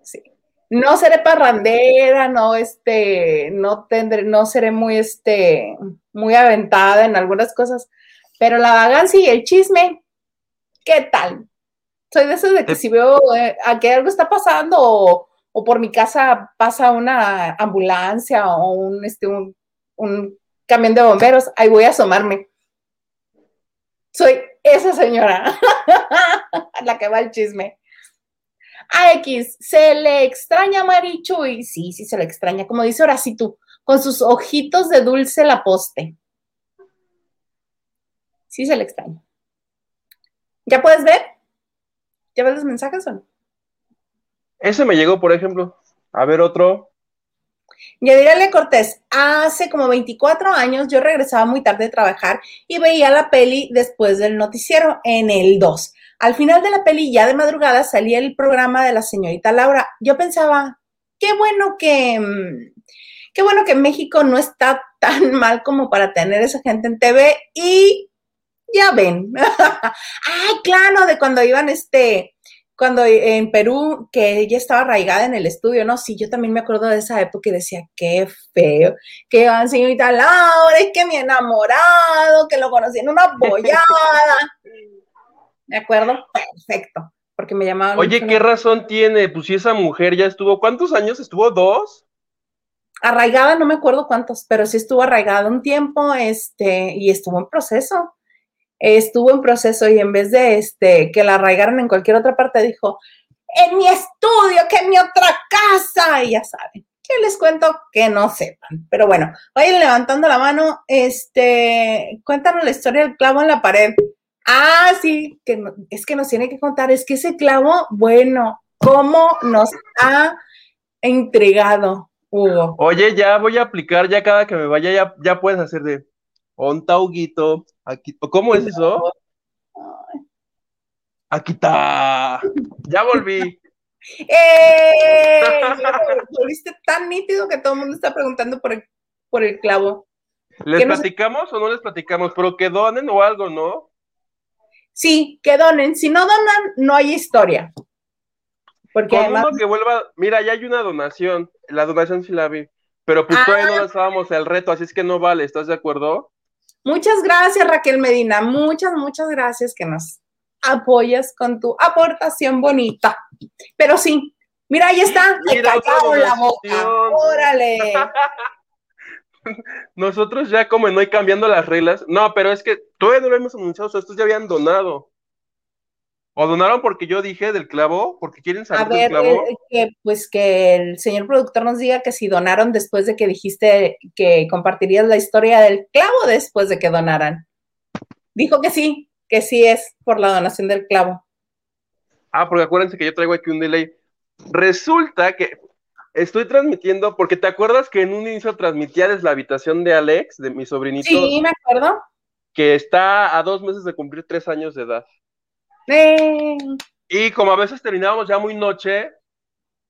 sí, No seré parrandera, no, este, no tendré, no seré muy, este, muy aventada en algunas cosas, pero la vagancia y el chisme, ¿qué tal? Soy de esos de que si veo eh, a que algo está pasando o, o por mi casa pasa una ambulancia o un, este, un, camión de bomberos, ahí voy a asomarme. Soy esa señora, [LAUGHS] la que va al chisme. A X, ¿se le extraña a Marichuy? Sí, sí se le extraña, como dice tú, con sus ojitos de dulce la poste. Sí se le extraña. ¿Ya puedes ver? ¿Ya ves los mensajes o no? Ese me llegó, por ejemplo. A ver otro. Yadirale Cortés, hace como 24 años yo regresaba muy tarde de trabajar y veía la peli después del noticiero en el 2. Al final de la peli, ya de madrugada, salía el programa de la señorita Laura. Yo pensaba, qué bueno que, mm, qué bueno que México no está [LAUGHS] tan mal como para tener esa gente en TV y ya ven. [LAUGHS] Ay, claro, de cuando iban este, cuando en Perú, que ella estaba arraigada en el estudio, ¿no? Sí, yo también me acuerdo de esa época y decía, qué feo, que van señorita Laura, es que mi enamorado, que lo conocí en una [LAUGHS] bollada. ¿De acuerdo? Perfecto, porque me llamaban. Oye, ¿qué razón tiene? Pues si esa mujer ya estuvo, ¿cuántos años estuvo? ¿Dos? Arraigada, no me acuerdo cuántos, pero sí estuvo arraigada un tiempo, este, y estuvo en proceso estuvo en proceso y en vez de este, que la arraigaran en cualquier otra parte, dijo, en mi estudio, que en mi otra casa, y ya saben. ¿Qué les cuento? Que no sepan. Pero bueno, vayan levantando la mano. Este, cuéntanos la historia del clavo en la pared. Ah, sí, que es que nos tiene que contar. Es que ese clavo, bueno, ¿Cómo nos ha entregado, Hugo? Oye, ya voy a aplicar, ya cada que me vaya, ya, ya puedes hacer de un tauguito, aquí, ¿cómo es eso? Aquí está, ya volví. ¡Eh! Volviste tan nítido que todo el mundo está preguntando por el, por el clavo. ¿Les platicamos o no les platicamos? Pero que donen o algo, ¿no? Sí, que donen. Si no donan, no hay historia. Porque además... que vuelva, mira, ya hay una donación. La donación sí la vi. Pero pues todavía no ah. lanzábamos el reto, así es que no vale, ¿estás de acuerdo? Muchas gracias, Raquel Medina. Muchas, muchas gracias que nos apoyas con tu aportación bonita. Pero sí, mira, ahí está, mira, la boca. Órale. [LAUGHS] Nosotros ya como no hay cambiando las reglas. No, pero es que todavía no lo hemos anunciado, o sea, estos ya habían donado. ¿O donaron porque yo dije del clavo? ¿Porque quieren saber A ver, clavo? Eh, que, pues que el señor productor nos diga que si donaron después de que dijiste que compartirías la historia del clavo después de que donaran. Dijo que sí, que sí es por la donación del clavo. Ah, porque acuérdense que yo traigo aquí un delay. Resulta que estoy transmitiendo, porque te acuerdas que en un inicio transmitía desde la habitación de Alex, de mi sobrinito. Sí, me acuerdo. Que está a dos meses de cumplir tres años de edad. Y como a veces terminábamos ya muy noche,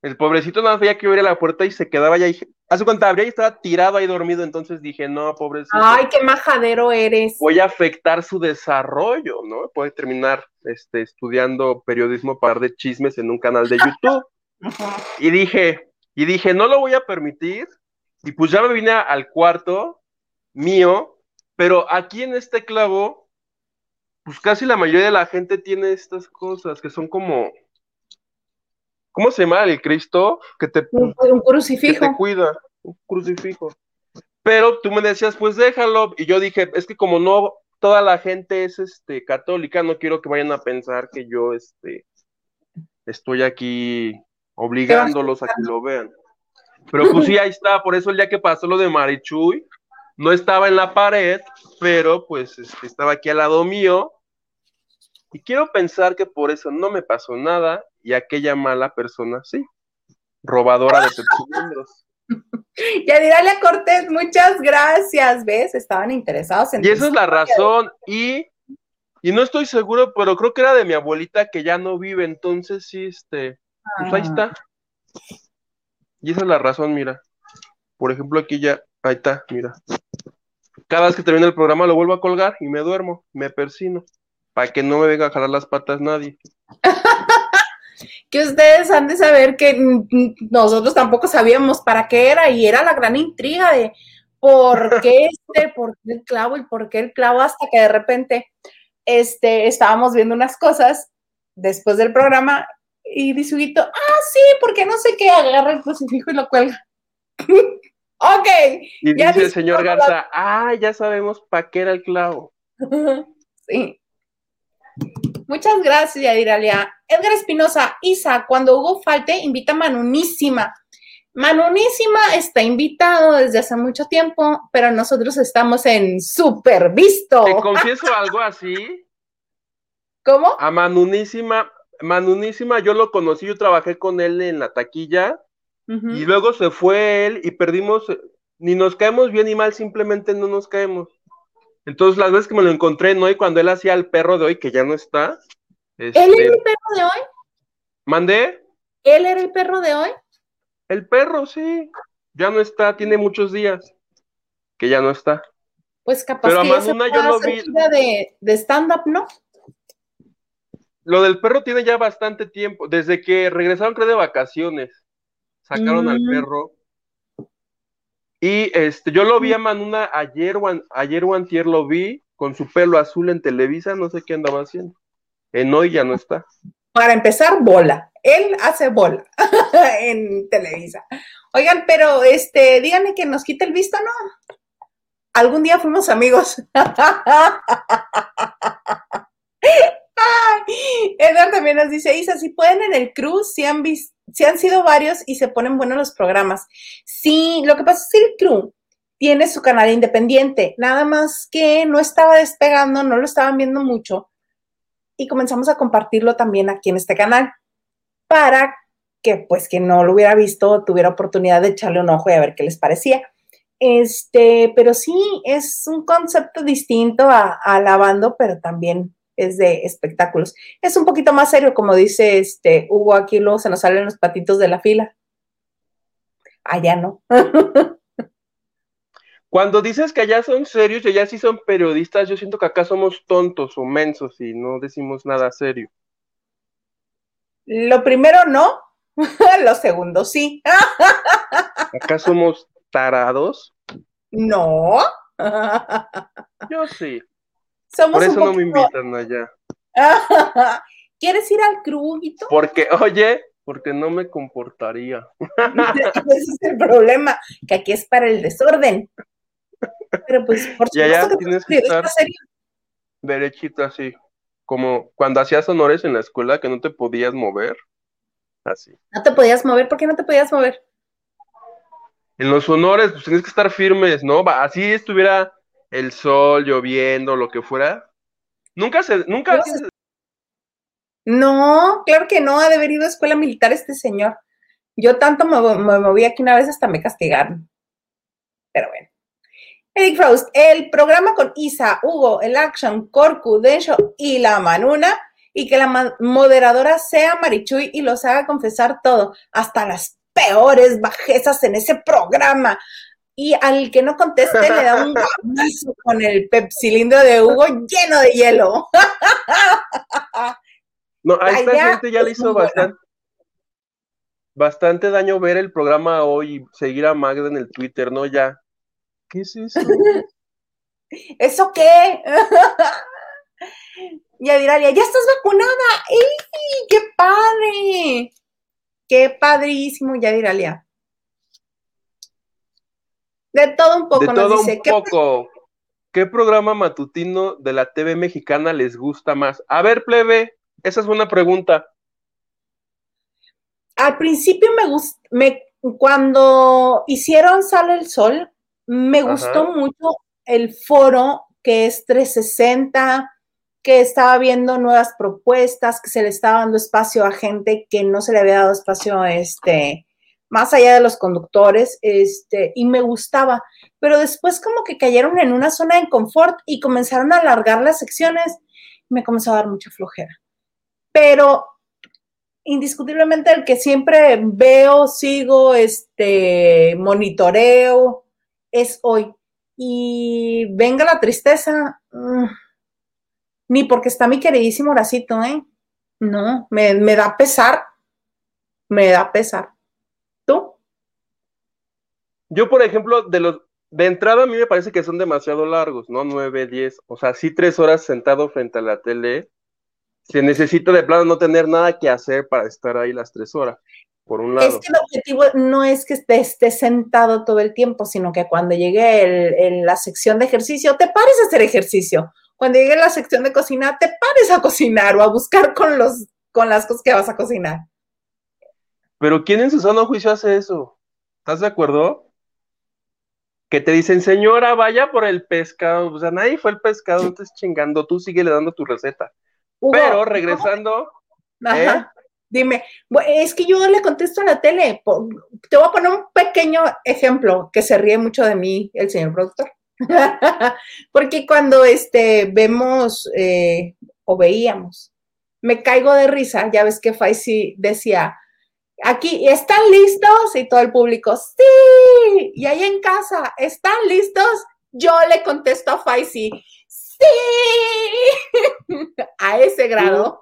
el pobrecito no veía que abrir la puerta y se quedaba ya. A su cuenta abría y estaba tirado ahí dormido, entonces dije, no, pobrecito. Ay, qué majadero eres. Voy a afectar su desarrollo, ¿no? Puede terminar este, estudiando periodismo para de chismes en un canal de YouTube. [LAUGHS] y dije, y dije, no lo voy a permitir. Y pues ya me vine al cuarto mío, pero aquí en este clavo, pues casi la mayoría de la gente tiene estas cosas que son como ¿Cómo se llama el Cristo? Que te, un, crucifijo. Que te cuida, un crucifijo. Pero tú me decías, pues déjalo. Y yo dije, es que como no toda la gente es este católica, no quiero que vayan a pensar que yo este estoy aquí obligándolos a que lo vean. Pero pues sí, ahí está, por eso el día que pasó lo de Marichuy, no estaba en la pared, pero pues este, estaba aquí al lado mío. Y quiero pensar que por eso no me pasó nada y aquella mala persona, sí, robadora de miembros. [LAUGHS] Ya dirale a Cortés, muchas gracias, ¿ves? Estaban interesados en... Y esa es la razón, y, y no estoy seguro, pero creo que era de mi abuelita que ya no vive, entonces sí, este, pues ahí está. Y esa es la razón, mira. Por ejemplo, aquí ya, ahí está, mira. Cada vez que termina el programa lo vuelvo a colgar y me duermo, me persino, para que no me venga a jalar las patas nadie. [LAUGHS] que ustedes han de saber que nosotros tampoco sabíamos para qué era y era la gran intriga de por [LAUGHS] qué este, por qué el clavo y por qué el clavo hasta que de repente este, estábamos viendo unas cosas después del programa y dice Huguito, ah, sí, porque no sé qué, agarra el crucifijo y lo cuelga. [LAUGHS] ok. Y dice el señor Garza, ah, ya sabemos para qué era el clavo. sí. Muchas gracias, Yadiralia. Edgar Espinosa, Isa, cuando Hugo falte, invita a Manunísima. Manunísima está invitado desde hace mucho tiempo, pero nosotros estamos en super visto. Te confieso algo así. ¿Cómo? A Manunísima, Manunísima, yo lo conocí, yo trabajé con él en la taquilla y luego se fue él y perdimos, ni nos caemos bien ni mal, simplemente no nos caemos. Entonces, las veces que me lo encontré, ¿no? Y cuando él hacía el perro de hoy, que ya no está. ¿Él era el este, perro de hoy? ¿Mandé? ¿Él era el perro de hoy? El perro, sí. Ya no está, tiene muchos días que ya no está. Pues capaz Pero que a Manuna yo lo vi. De, de stand-up, ¿no? Lo del perro tiene ya bastante tiempo. Desde que regresaron, creo, de vacaciones. Sacaron al mm. perro y este, yo lo vi a Manuna ayer o, ayer o antier lo vi con su pelo azul en Televisa, no sé qué andaba haciendo. En hoy ya no está. Para empezar, bola. Él hace bola [LAUGHS] en Televisa. Oigan, pero este, díganme que nos quite el visto, ¿no? Algún día fuimos amigos. [LAUGHS] Edgar también nos dice, Isa, si pueden en el cruz, si han han sido varios y se ponen buenos los programas. Sí, lo que pasa es que el crew tiene su canal independiente, nada más que no estaba despegando, no lo estaban viendo mucho y comenzamos a compartirlo también aquí en este canal. para que pues quien no lo hubiera visto tuviera oportunidad de echarle un ojo y a ver qué les parecía. Este, pero sí, es un concepto distinto a, a lavando, pero también es de espectáculos. Es un poquito más serio, como dice este Hugo, aquí luego se nos salen los patitos de la fila. Allá no. [LAUGHS] Cuando dices que allá son serios y allá sí son periodistas, yo siento que acá somos tontos o mensos y no decimos nada serio. Lo primero no, [LAUGHS] lo segundo sí. [LAUGHS] Acá somos tarados. No. Yo sí. Por eso no me invitan allá. [LAUGHS] ¿Quieres ir al cruguito? Porque, oye, porque no me comportaría. [LAUGHS] Ese es el problema, que aquí es para el desorden. Pero pues, por supuesto que tienes que estar derechito así, como cuando hacías honores en la escuela que no te podías mover, así. No te podías mover, ¿por qué no te podías mover? En los honores, pues tienes que estar firmes, ¿no? Así estuviera el sol, lloviendo, lo que fuera. Nunca se, nunca. No, claro que no, ha de haber ido a escuela militar este señor. Yo tanto me, moví aquí una vez hasta me castigaron. Pero bueno. Eric Frost, el programa con Isa, Hugo, el Action, Corcu, Densho y la Manuna, y que la moderadora sea Marichuy y los haga confesar todo, hasta las peores bajezas en ese programa y al que no conteste le da un gabazo [LAUGHS] con el pepsilindro de Hugo lleno de hielo. No, a esta gente ya le hizo bastante, bastante daño ver el programa hoy y seguir a Magda en el Twitter, ¿no? Ya. ¿Qué es eso? [LAUGHS] ¿Eso qué? [LAUGHS] ya dirá, ya estás vacunada. ¡Ey! ¡Qué padre! ¡Qué padrísimo, ya dirá. De todo un poco, de todo un poco. ¿Qué programa matutino de la TV mexicana les gusta más? A ver, plebe, esa es una pregunta. Al principio me gustó, me, cuando hicieron Sale el Sol, me gustó mucho el foro que es 360, que estaba viendo nuevas propuestas, que se le estaba dando espacio a gente que no se le había dado espacio este, más allá de los conductores, este, y me gustaba, pero después como que cayeron en una zona de confort y comenzaron a alargar las secciones, me comenzó a dar mucha flojera. Pero indiscutiblemente el que siempre veo, sigo, este, monitoreo, es hoy. Y venga la tristeza, mm, ni porque está mi queridísimo Horacito, ¿eh? No, me, me da pesar, me da pesar. Yo, por ejemplo, de los de entrada a mí me parece que son demasiado largos, ¿no? Nueve, diez, o sea, sí tres horas sentado frente a la tele. Se necesita de plano no tener nada que hacer para estar ahí las tres horas, por un lado. Es que el objetivo no es que esté, sentado todo el tiempo, sino que cuando llegue el, la sección de ejercicio, te pares a hacer ejercicio. Cuando llegue la sección de cocina, te pares a cocinar o a buscar con, los, con las cosas que vas a cocinar. Pero ¿quién en su sano juicio hace eso? ¿Estás de acuerdo? Que te dicen, señora, vaya por el pescado. O sea, nadie fue el pescado, no estés chingando, tú sigue le dando tu receta. Pero regresando. Ajá. ¿eh? Dime, es que yo le contesto a la tele. Te voy a poner un pequeño ejemplo que se ríe mucho de mí el señor productor. [LAUGHS] Porque cuando este, vemos eh, o veíamos, me caigo de risa. Ya ves que Faisy decía, Aquí, ¿están listos? Y todo el público, sí. Y ahí en casa, ¿están listos? Yo le contesto a Faisy, sí. [LAUGHS] a ese grado.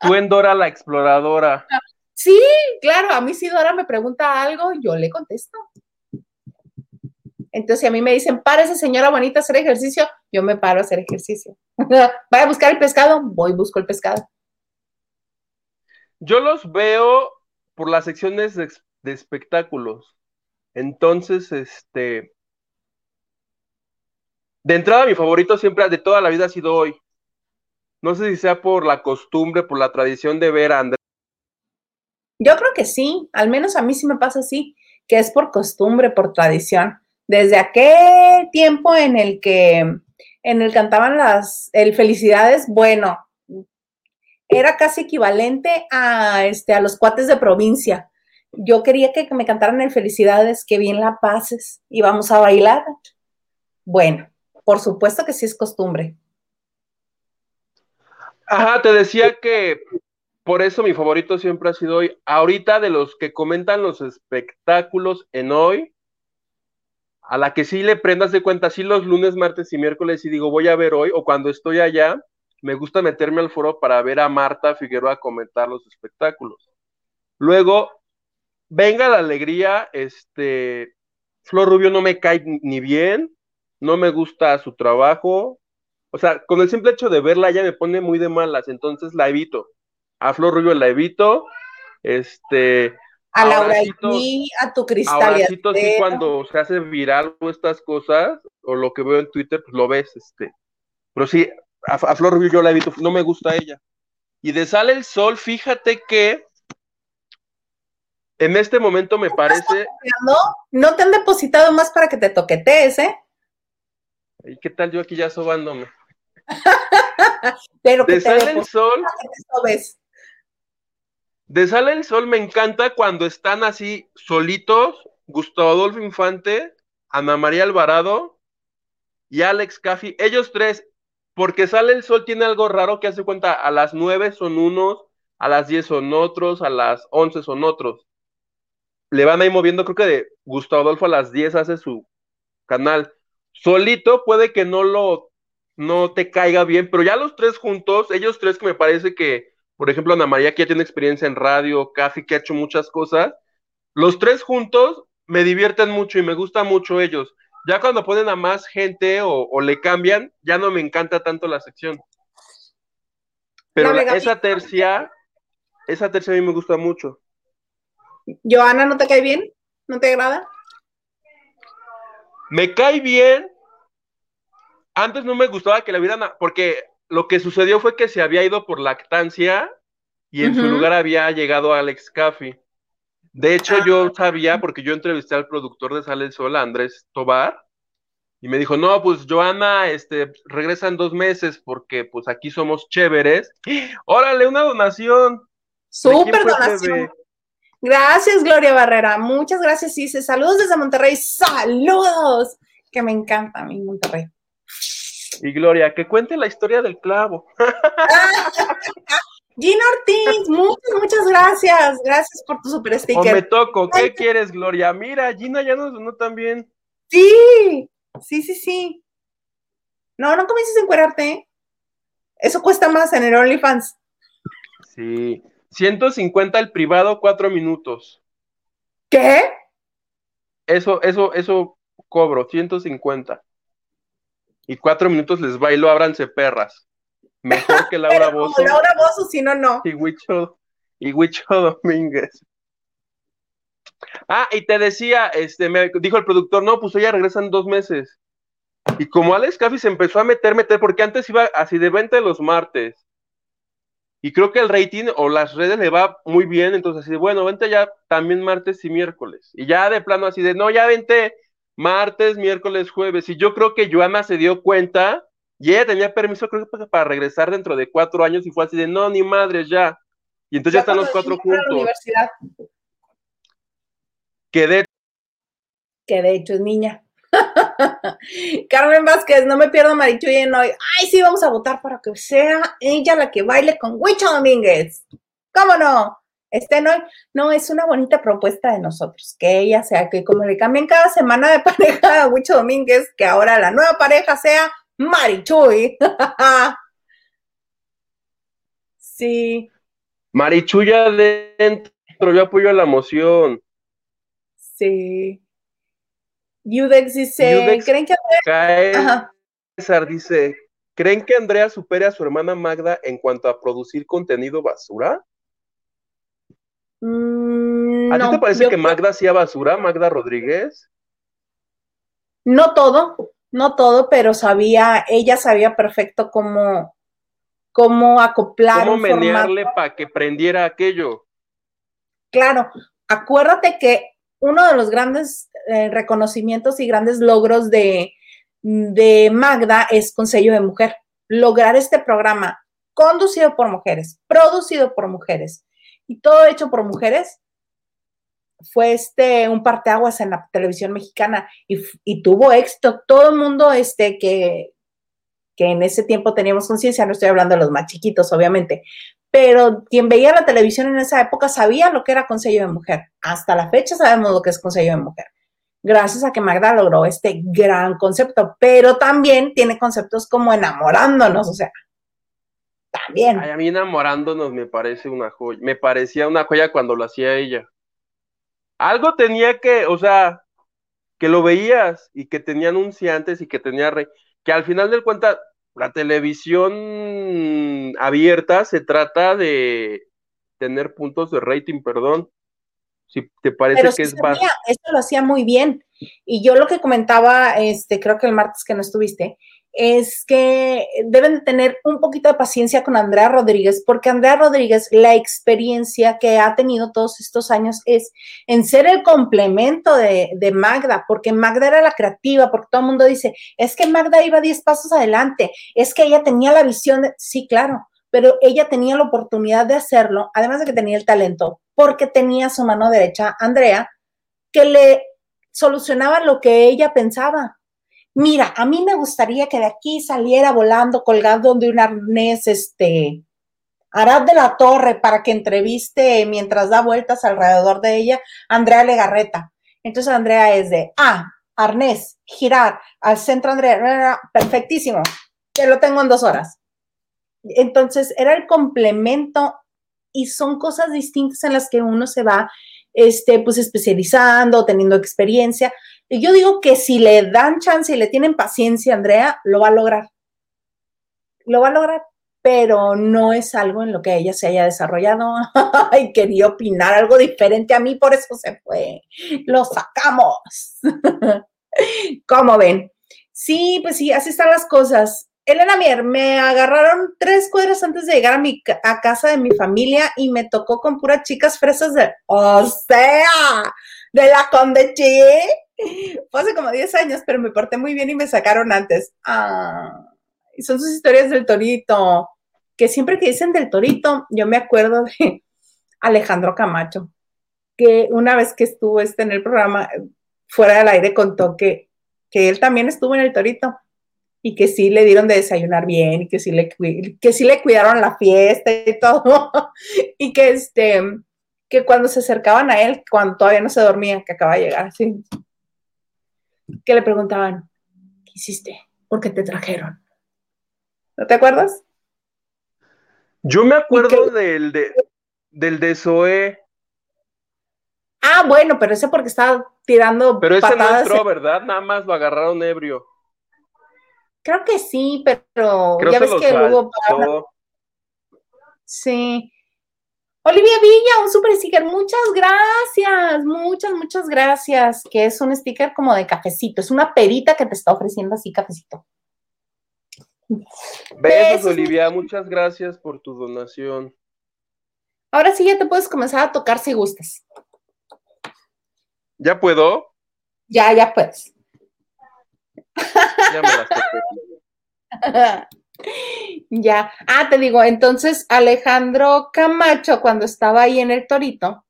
Tú en Dora la exploradora. Sí, claro, a mí si Dora me pregunta algo, yo le contesto. Entonces, a mí me dicen, esa señora bonita, a hacer ejercicio, yo me paro a hacer ejercicio. [LAUGHS] Vaya a buscar el pescado, voy, busco el pescado. Yo los veo por las secciones de, espectáculos. Entonces, este, de entrada mi favorito siempre de toda la vida ha sido hoy. No sé si sea por la costumbre, por la tradición de ver a Andrés. Yo creo que sí, al menos a mí sí me pasa así, que es por costumbre, por tradición. Desde aquel tiempo en el que en el cantaban las el felicidades, bueno, era casi equivalente a, este, a los cuates de provincia. Yo quería que me cantaran en Felicidades, que bien la pases y vamos a bailar. Bueno, por supuesto que sí es costumbre. Ajá, te decía que por eso mi favorito siempre ha sido hoy. Ahorita de los que comentan los espectáculos en hoy, a la que sí le prendas de cuenta, sí los lunes, martes y miércoles y digo voy a ver hoy o cuando estoy allá, me gusta meterme al foro para ver a Marta Figueroa comentar los espectáculos. Luego, venga la alegría, este, Flor Rubio no me cae ni bien, no me gusta su trabajo, o sea, con el simple hecho de verla ya me pone muy de malas, entonces la evito a Flor Rubio la evito, este... A Laura y a tu cristal. sí cuando se hace viral o estas cosas, o lo que veo en Twitter, pues lo ves, este. Pero sí, a, Flor Rubio yo la evito, no me gusta ella. Y de Sale el Sol, fíjate que en este momento me parece. ¿No? no te han depositado más para que te toquetees, ¿eh? ¿Y qué tal yo aquí ya sobándome? [LAUGHS] Pero que de Sale el Sol. De Sale el Sol me encanta cuando están así solitos, Gustavo Adolfo Infante, Ana María Alvarado y Alex Caffi, ellos tres, porque Sale el Sol tiene algo raro que hace cuenta, a las nueve son unos, a las diez son otros, a las once son otros. Le van ahí moviendo, creo que de Gustavo Adolfo a las diez hace su canal. Solito puede que no lo, no te caiga bien, pero ya los tres juntos, ellos tres que me parece que por ejemplo, Ana María, que ya tiene experiencia en radio, Casi, que ha hecho muchas cosas, los tres juntos me divierten mucho y me gusta mucho ellos. Ya cuando ponen a más gente o, le cambian, ya no me encanta tanto la sección. Pero esa tercia, esa tercia a mí me gusta mucho. Joana, ¿no te cae bien? ¿No te agrada? Me cae bien. Antes no me gustaba que la vieran, porque lo que sucedió fue que se había ido por lactancia y en su lugar había llegado Alex Caffi. De hecho, yo ah. sabía, porque yo entrevisté al productor de Sale el Sol, Andrés Tobar, y me dijo, no, pues Joana, este, regresa en dos meses porque pues aquí somos chéveres. [GASPS] ¡Órale, una donación! ¡Súper donación! Gracias, Gloria Barrera. Muchas gracias, Isis. Saludos desde Monterrey. ¡Saludos! Que me encanta mi Monterrey. Y Gloria, que cuente la historia del clavo. [LAUGHS] [LAUGHS] Gina Ortiz, [LAUGHS] muchas, muchas gracias. Gracias por tu super sticker. O me toco, ¿qué quieres, Gloria? Mira, Gina ya nos donó también. Sí, sí, sí, sí. No, no comiences a encuerarte. ¿eh? Eso cuesta más en el OnlyFans. Sí. 150 el privado, cuatro minutos. ¿Qué? Eso, eso, eso cobro, 150 y cuatro minutos les bailo, ábranse perras. Mejor que Laura Bozo. Laura Bozo, si no, no. Y Huicho, y Huicho Domínguez. Ah, y te decía, este, me dijo el productor, no, pues ella regresa en dos meses. Y como Alex Caffi se empezó a meter, meter, porque antes iba así de venta los martes. Y creo que el rating o las redes le va muy bien, entonces así de, bueno, vente ya también martes y miércoles. Y ya de plano así de, no, ya vente martes, miércoles, jueves. Y yo creo que Joana se dio cuenta y ella tenía permiso, creo que para regresar dentro de cuatro años y fue así de, no, ni madre, ya. Y entonces ya, están los cuatro juntos. Que de... que de hecho es niña. [LAUGHS] Carmen Vázquez, no me pierdo Marichuy en hoy. Ay, sí, vamos a votar para que sea ella la que baile con Huicho Domínguez. ¿Cómo no? estén hoy. No, es una bonita propuesta de nosotros, que ella sea, que como le cambien cada semana de [LAUGHS] pareja a Huicho Domínguez, que ahora la nueva pareja sea Marichuy. [LAUGHS] sí. Marichuy adentro, yo apoyo la moción. Sí. Yudex dice, ¿creen que Andrea... César dice, ¿creen que Andrea supere a su hermana Magda en cuanto a producir contenido basura? Mm, ¿A ti te parece que Magda hacía basura, Magda Rodríguez? No todo, no todo, pero sabía, ella sabía perfecto cómo, cómo acoplar. Cómo menearle para que prendiera aquello. Claro, acuérdate que uno de los grandes eh, reconocimientos y grandes logros de, de Magda es Consejo de Mujer. Lograr este programa conducido por mujeres, producido por mujeres y todo hecho por mujeres, fue este un parteaguas en la televisión mexicana y, tuvo éxito. Todo el mundo este, que, que en ese tiempo teníamos conciencia, no estoy hablando de los más chiquitos, obviamente, pero quien veía la televisión en esa época sabía lo que era Consejo de Mujer. Hasta la fecha sabemos lo que es Consejo de Mujer. Gracias a que Magda logró este gran concepto, pero también tiene conceptos como enamorándonos, o sea, también. a mí enamorándonos me parece una joya, me parecía una joya cuando lo hacía ella. Algo tenía que, o sea, que lo veías y que tenía anunciantes y que tenía rey, que al final del cuenta la televisión abierta se trata de tener puntos de rating, perdón. Si te parece que es más. Eso lo hacía muy bien. Y yo lo que comentaba, este, creo que el martes que no estuviste, es que deben de tener un poquito de paciencia con Andrea Rodríguez, porque Andrea Rodríguez, la experiencia que ha tenido todos estos años es en ser el complemento de, de Magda, porque Magda era la creativa, porque todo el mundo dice, es que Magda iba 10 pasos adelante, es que ella tenía la visión de, sí, claro, pero ella tenía la oportunidad de hacerlo, además de que tenía el talento, porque tenía su mano derecha, Andrea, que le solucionaba lo que ella pensaba mira, a mí me gustaría que de aquí saliera volando colgado de un arnés, este, Arad de la Torre, para que entreviste mientras da vueltas alrededor de ella, Andrea Legarreta. Entonces Andrea es de, ah, arnés, girar, al centro Andrea, perfectísimo, te lo tengo en dos horas. Entonces era el complemento y son cosas distintas en las que uno se va, este, pues especializando, teniendo experiencia, y yo digo que si le dan chance y le tienen paciencia, Andrea, lo va a lograr. Lo va a lograr, pero no es algo en lo que ella se haya desarrollado. [LAUGHS] y quería opinar algo diferente a mí, por eso se fue. Lo sacamos. [LAUGHS] ¿Cómo ven? Sí, pues sí, así están las cosas. Elena Mier, me agarraron tres cuadras antes de llegar a mi a casa de mi familia y me tocó con puras chicas fresas de, o sea, de la Conde fue hace como 10 años, pero me porté muy bien y me sacaron antes. Ah, y son sus historias del torito, que siempre que dicen del torito, yo me acuerdo de Alejandro Camacho, que una vez que estuvo este en el programa, fuera del aire, contó que, que él también estuvo en el torito y que sí le dieron de desayunar bien y que sí le, que sí le cuidaron la fiesta y todo. [LAUGHS] y que este que cuando se acercaban a él, cuando todavía no se dormía, que acaba de llegar, sí, que le preguntaban, ¿qué hiciste? ¿Por qué te trajeron? ¿No te acuerdas? Yo me acuerdo del de, del de Zoe. Ah, bueno, pero ese porque estaba tirando. Pero ese no entró, ¿verdad? Nada más lo agarraron ebrio. Creo que sí, pero ya ves que hubo. Sí. Olivia Villa, un super sticker. Muchas gracias, muchas, muchas gracias. Que es un sticker como de cafecito. Es una perita que te está ofreciendo así cafecito. Besos, Olivia. Muchas gracias por tu donación. Ahora sí ya te puedes comenzar a tocar si gustas. ¿Ya puedo? Ya, ya puedes. Ya me las [LAUGHS] Ya. Ah, te digo, entonces Alejandro Camacho, cuando estaba ahí en el torito,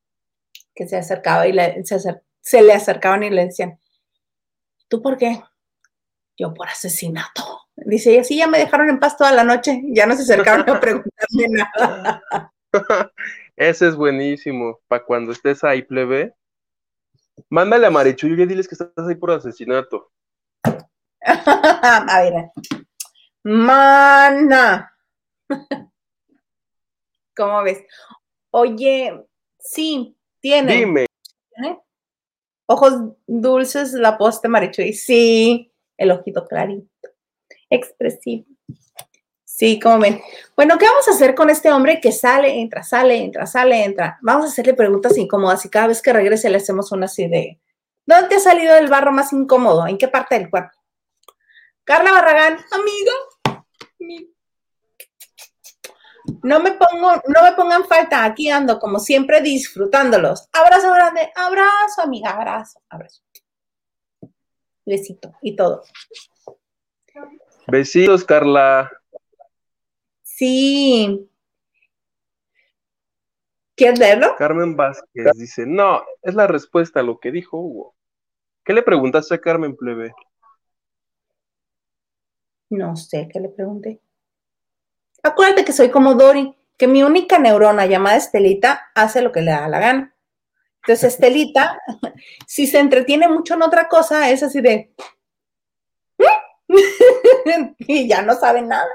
que se acercaba y se, le acercaban y le decían, ¿tú por qué? Yo por asesinato. Dice, y así ya me dejaron en paz toda la noche, ya no se acercaron a [LAUGHS] preguntarme nada. Ese es buenísimo, para cuando estés ahí, plebe. Mándale a Marichu y diles que estás ahí por asesinato. [LAUGHS] a ver, Mana. [LAUGHS] ¿Cómo ves? Oye, sí, tiene. Dime. Ojos dulces, la poste y Sí, el ojito clarito. Expresivo. Sí, como ven. Bueno, ¿qué vamos a hacer con este hombre que sale, entra, sale, entra, sale, entra? Vamos a hacerle preguntas incómodas y cada vez que regrese le hacemos una así de, ¿dónde ha salido el barro más incómodo? ¿En qué parte del cuerpo? Carla Barragán, amiga. No me pongo, no me pongan falta, aquí ando como siempre disfrutándolos. Abrazo grande, abrazo, amiga, abrazo, abrazo. Besito y todo. Besitos, Carla. Sí. ¿Quieres leerlo? Carmen Vázquez dice, no, es la respuesta a lo que dijo Hugo. ¿Qué le preguntaste a Carmen Plebe? No sé qué le pregunté. Acuérdate que soy como Dori, que mi única neurona llamada Estelita hace lo que le da la gana. Entonces, [LAUGHS] Estelita, si se entretiene mucho en otra cosa, es así de... [LAUGHS] y ya no sabe nada.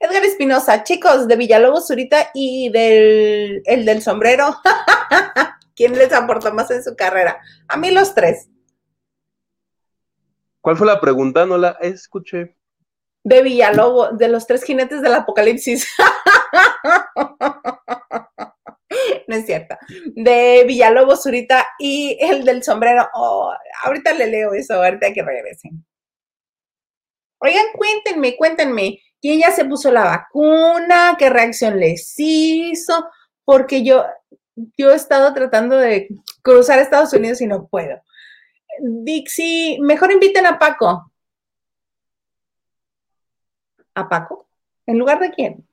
Edgar Espinosa, chicos de Villalobos Zurita y del, el del sombrero. [LAUGHS] ¿Quién les aportó más en su carrera? A mí los tres. ¿Cuál fue la pregunta? No la escuché. De Villalobos, de los tres jinetes del apocalipsis. [LAUGHS] no es cierto. De Villalobos Zurita y el del sombrero. Oh, ahorita le leo eso, ahorita que regresen. Oigan, cuéntenme, cuéntenme, ¿quién ya se puso la vacuna? ¿Qué reacción les hizo? Porque yo, yo he estado tratando de cruzar Estados Unidos y no puedo. Dixie, mejor inviten a Paco. ¿A Paco? ¿En lugar de quién?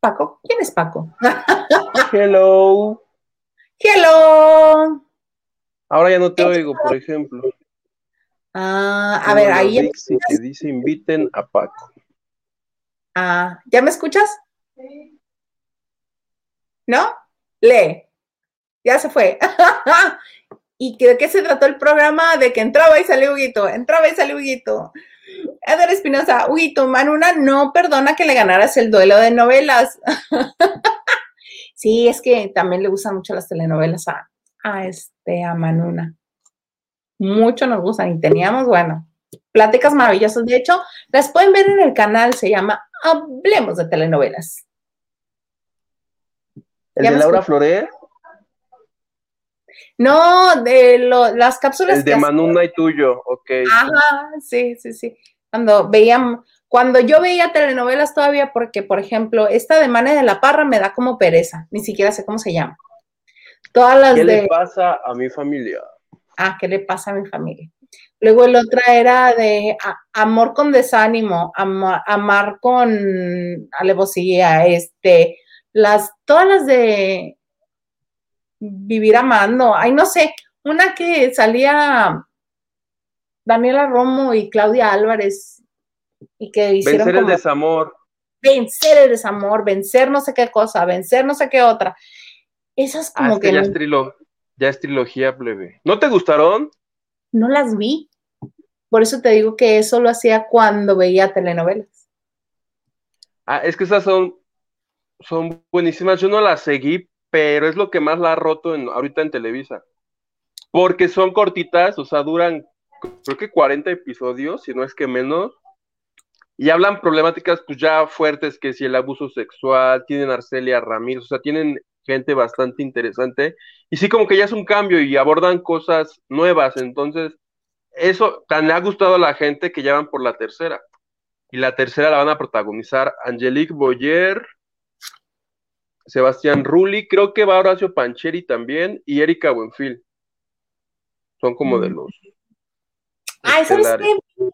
Paco, ¿quién es Paco? [LAUGHS] Hello. Hello. Ahora ya no te oigo, por ejemplo. Ah, a ver, ahí. Dixie que dice inviten a Paco. Ah, ¿ya me escuchas? ¿No? Lee. Ya se fue. [LAUGHS] ¿Y de qué se trató el programa? De que entraba y salió Huguito, entraba y salió Huguito. Eder Espinosa, Huguito, Manuna no perdona que le ganaras el duelo de novelas. [LAUGHS] sí, es que también le gustan mucho las telenovelas a, a, este, a Manuna mucho nos gustan y teníamos, bueno, pláticas maravillosas. De hecho, las pueden ver en el canal, se llama Hablemos de telenovelas. ¿El de Laura Floré? No, de las cápsulas. El de Manuna y tuyo, ok. Ajá, sí, sí, sí. Cuando veíamos, cuando yo veía telenovelas todavía, porque, por ejemplo, esta de Mane de la Parra me da como pereza, ni siquiera sé cómo se llama. Todas las ¿Qué de... le pasa a mi familia? ah, ¿qué le pasa a mi familia? Luego el otro era de amor con desánimo, amar con alevosía, este, las, todas las de vivir amando, ay, no sé, una que salía Daniela Romo y Claudia Álvarez y que hicieron Vencer el desamor. Vencer el desamor, vencer no sé qué cosa, vencer no sé qué otra. Esas como ah, que... Ya ya es trilogía plebe. ¿No te gustaron? No las vi. Por eso te digo que eso lo hacía cuando veía telenovelas. Ah, es que esas son, son buenísimas. Yo no las seguí, pero es lo que más la ha roto en, ahorita en Televisa. Porque son cortitas, o sea, duran creo que 40 episodios, si no es que menos. Y hablan problemáticas pues ya fuertes, que si el abuso sexual, tienen Arcelia Ramírez, o sea, tienen gente bastante interesante. Y sí, como que ya es un cambio y abordan cosas nuevas. Entonces, eso tan le ha gustado a la gente que ya van por la tercera. Y la tercera la van a protagonizar Angelique Boyer, Sebastián Rulli, creo que va Horacio Pancheri también, y Erika Buenfil. Son como de mm. los. Ay, ¿sabes qué?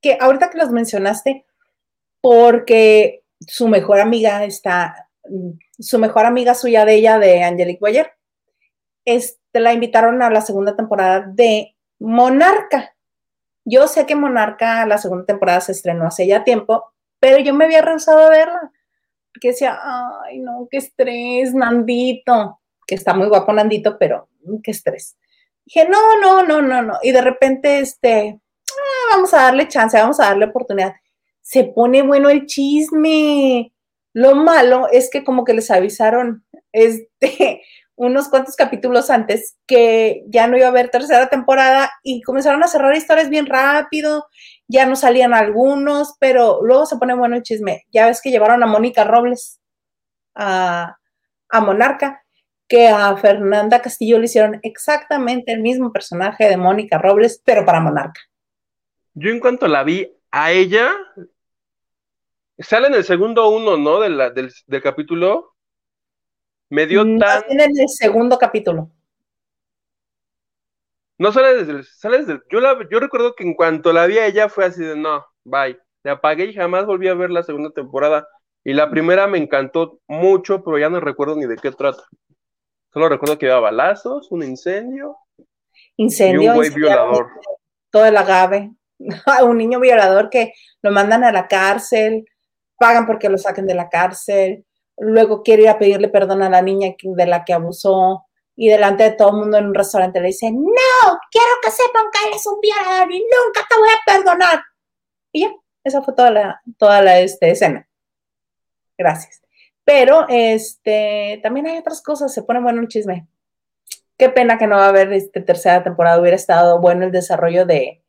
Que ahorita que los mencionaste, porque su mejor amiga está su mejor amiga suya de ella, de Angelique Boyer, este, la invitaron a la segunda temporada de Monarca. Yo sé que Monarca, la segunda temporada se estrenó hace ya tiempo, pero yo me había rehusado a verla. Porque decía, ay, no, qué estrés, Nandito, que está muy guapo Nandito, pero qué estrés. Dije, no, no, no, no, no. Y de repente, este, ah, vamos a darle chance, vamos a darle oportunidad. Se pone bueno el chisme. Lo malo es que como que les avisaron este, [LAUGHS] unos cuantos capítulos antes que ya no iba a haber tercera temporada y comenzaron a cerrar historias bien rápido, ya no salían algunos, pero luego se pone bueno el chisme. Ya ves que llevaron a Mónica Robles a, a Monarca, que a Fernanda Castillo le hicieron exactamente el mismo personaje de Mónica Robles, pero para Monarca. Yo en cuanto la vi a ella, Sale en el segundo uno, ¿no? del, del, capítulo. Me dio no tan. en el segundo capítulo. No sale desde el. Sale desde yo, la, yo recuerdo que en cuanto la vi a ella fue así de no, bye. Le apagué y jamás volví a ver la segunda temporada. Y la primera me encantó mucho, pero ya no recuerdo ni de qué trata. Solo recuerdo que había balazos, un incendio. Incendio. Y un güey violador. Todo el agave. [LAUGHS] un niño violador que lo mandan a la cárcel, pagan porque lo saquen de la cárcel, luego quiere ir a pedirle perdón a la niña de la que abusó y delante de todo el mundo en un restaurante le dice, no, quiero que sepan que eres un violador y nunca te voy a perdonar. Y ya, esa fue toda la, toda la este, escena. Gracias. Pero este, también hay otras cosas, se pone bueno el chisme. Qué pena que no va a haber este, tercera temporada, hubiera estado bueno el desarrollo de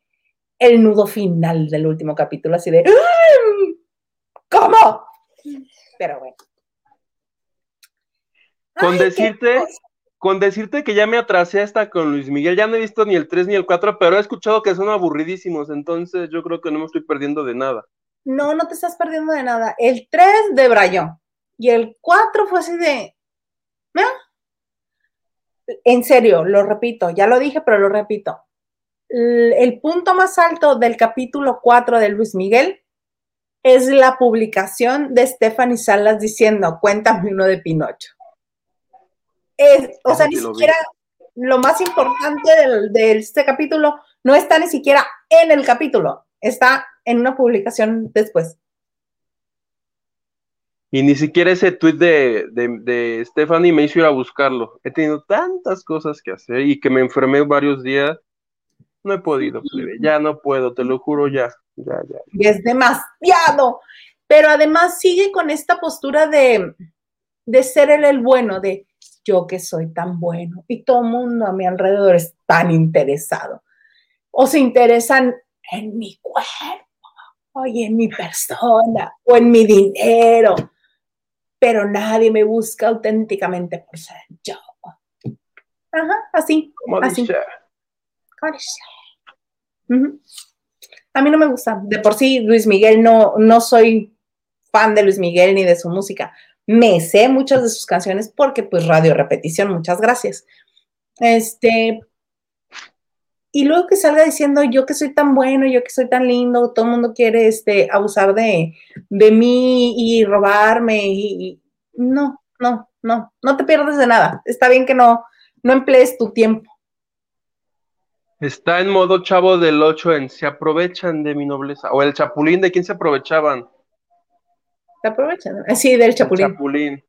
el nudo final del último capítulo, así de ¿Cómo? Pero bueno. Con decirte, con decirte que ya me atrasé hasta con Luis Miguel, ya no he visto ni el 3 ni el 4, pero he escuchado que son aburridísimos, entonces yo creo que no me estoy perdiendo de nada. No, no te estás perdiendo de nada. El 3 de Brayón y el 4 fue así de... En serio, lo repito, ya lo dije, pero lo repito. El punto más alto del capítulo 4 de Luis Miguel es la publicación de Stephanie Salas diciendo, cuéntame uno de Pinocho. o sea, ni siquiera lo más importante de este capítulo no está ni siquiera en el capítulo, está en una publicación después. Y ni siquiera ese tweet de, de, Stephanie me hizo ir a buscarlo. He tenido tantas cosas que hacer y que me enfermé varios días. No he podido, ya no puedo, te lo juro ya, ya, ya. Y es demasiado. Pero además sigue con esta postura de, de ser él el bueno, de yo que soy tan bueno y todo el mundo a mi alrededor es tan interesado. O se interesan en mi cuerpo, o en mi persona, o en mi dinero pero nadie me busca auténticamente por ser yo. Ajá, así. así. A mí no me gusta. De por sí, Luis Miguel, no, no soy fan de Luis Miguel ni de su música. Me sé muchas de sus canciones porque, pues, radio repetición, muchas gracias. Este. Y luego que salga diciendo yo que soy tan bueno, yo que soy tan lindo, todo el mundo quiere este, abusar de, de mí y robarme y, no, no, no, no te pierdes de nada. Está bien que no, no emplees tu tiempo. Está en modo chavo del 8 en se aprovechan de mi nobleza. O el chapulín, ¿de quién se aprovechaban? Se aprovechan. Sí, del chapulín. chapulín.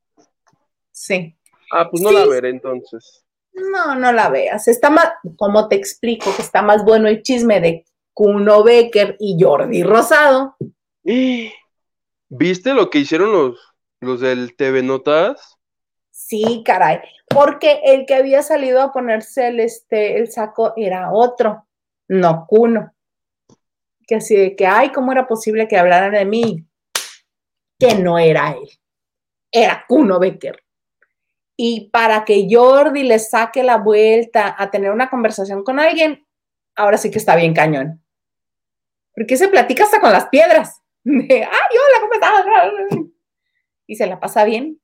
Sí. Ah, pues no la veré entonces. No, no la veas. Está más, como te explico, que está más bueno el chisme de Kuno Becker y Jordi Rosado. [GASPS] ¿Viste lo que hicieron los, los del TV Notas? Sí, caray, porque el que había salido a ponerse el, este, el saco era otro, no Cuno. Que así de que, ay, ¿cómo era posible que hablaran de mí? Que no era él, era Cuno Becker. Y para que Jordi le saque la vuelta a tener una conversación con alguien, ahora sí que está bien cañón. Porque se platica hasta con las piedras. [LAUGHS] Ay, hola, ¿cómo estás? y se la pasa bien.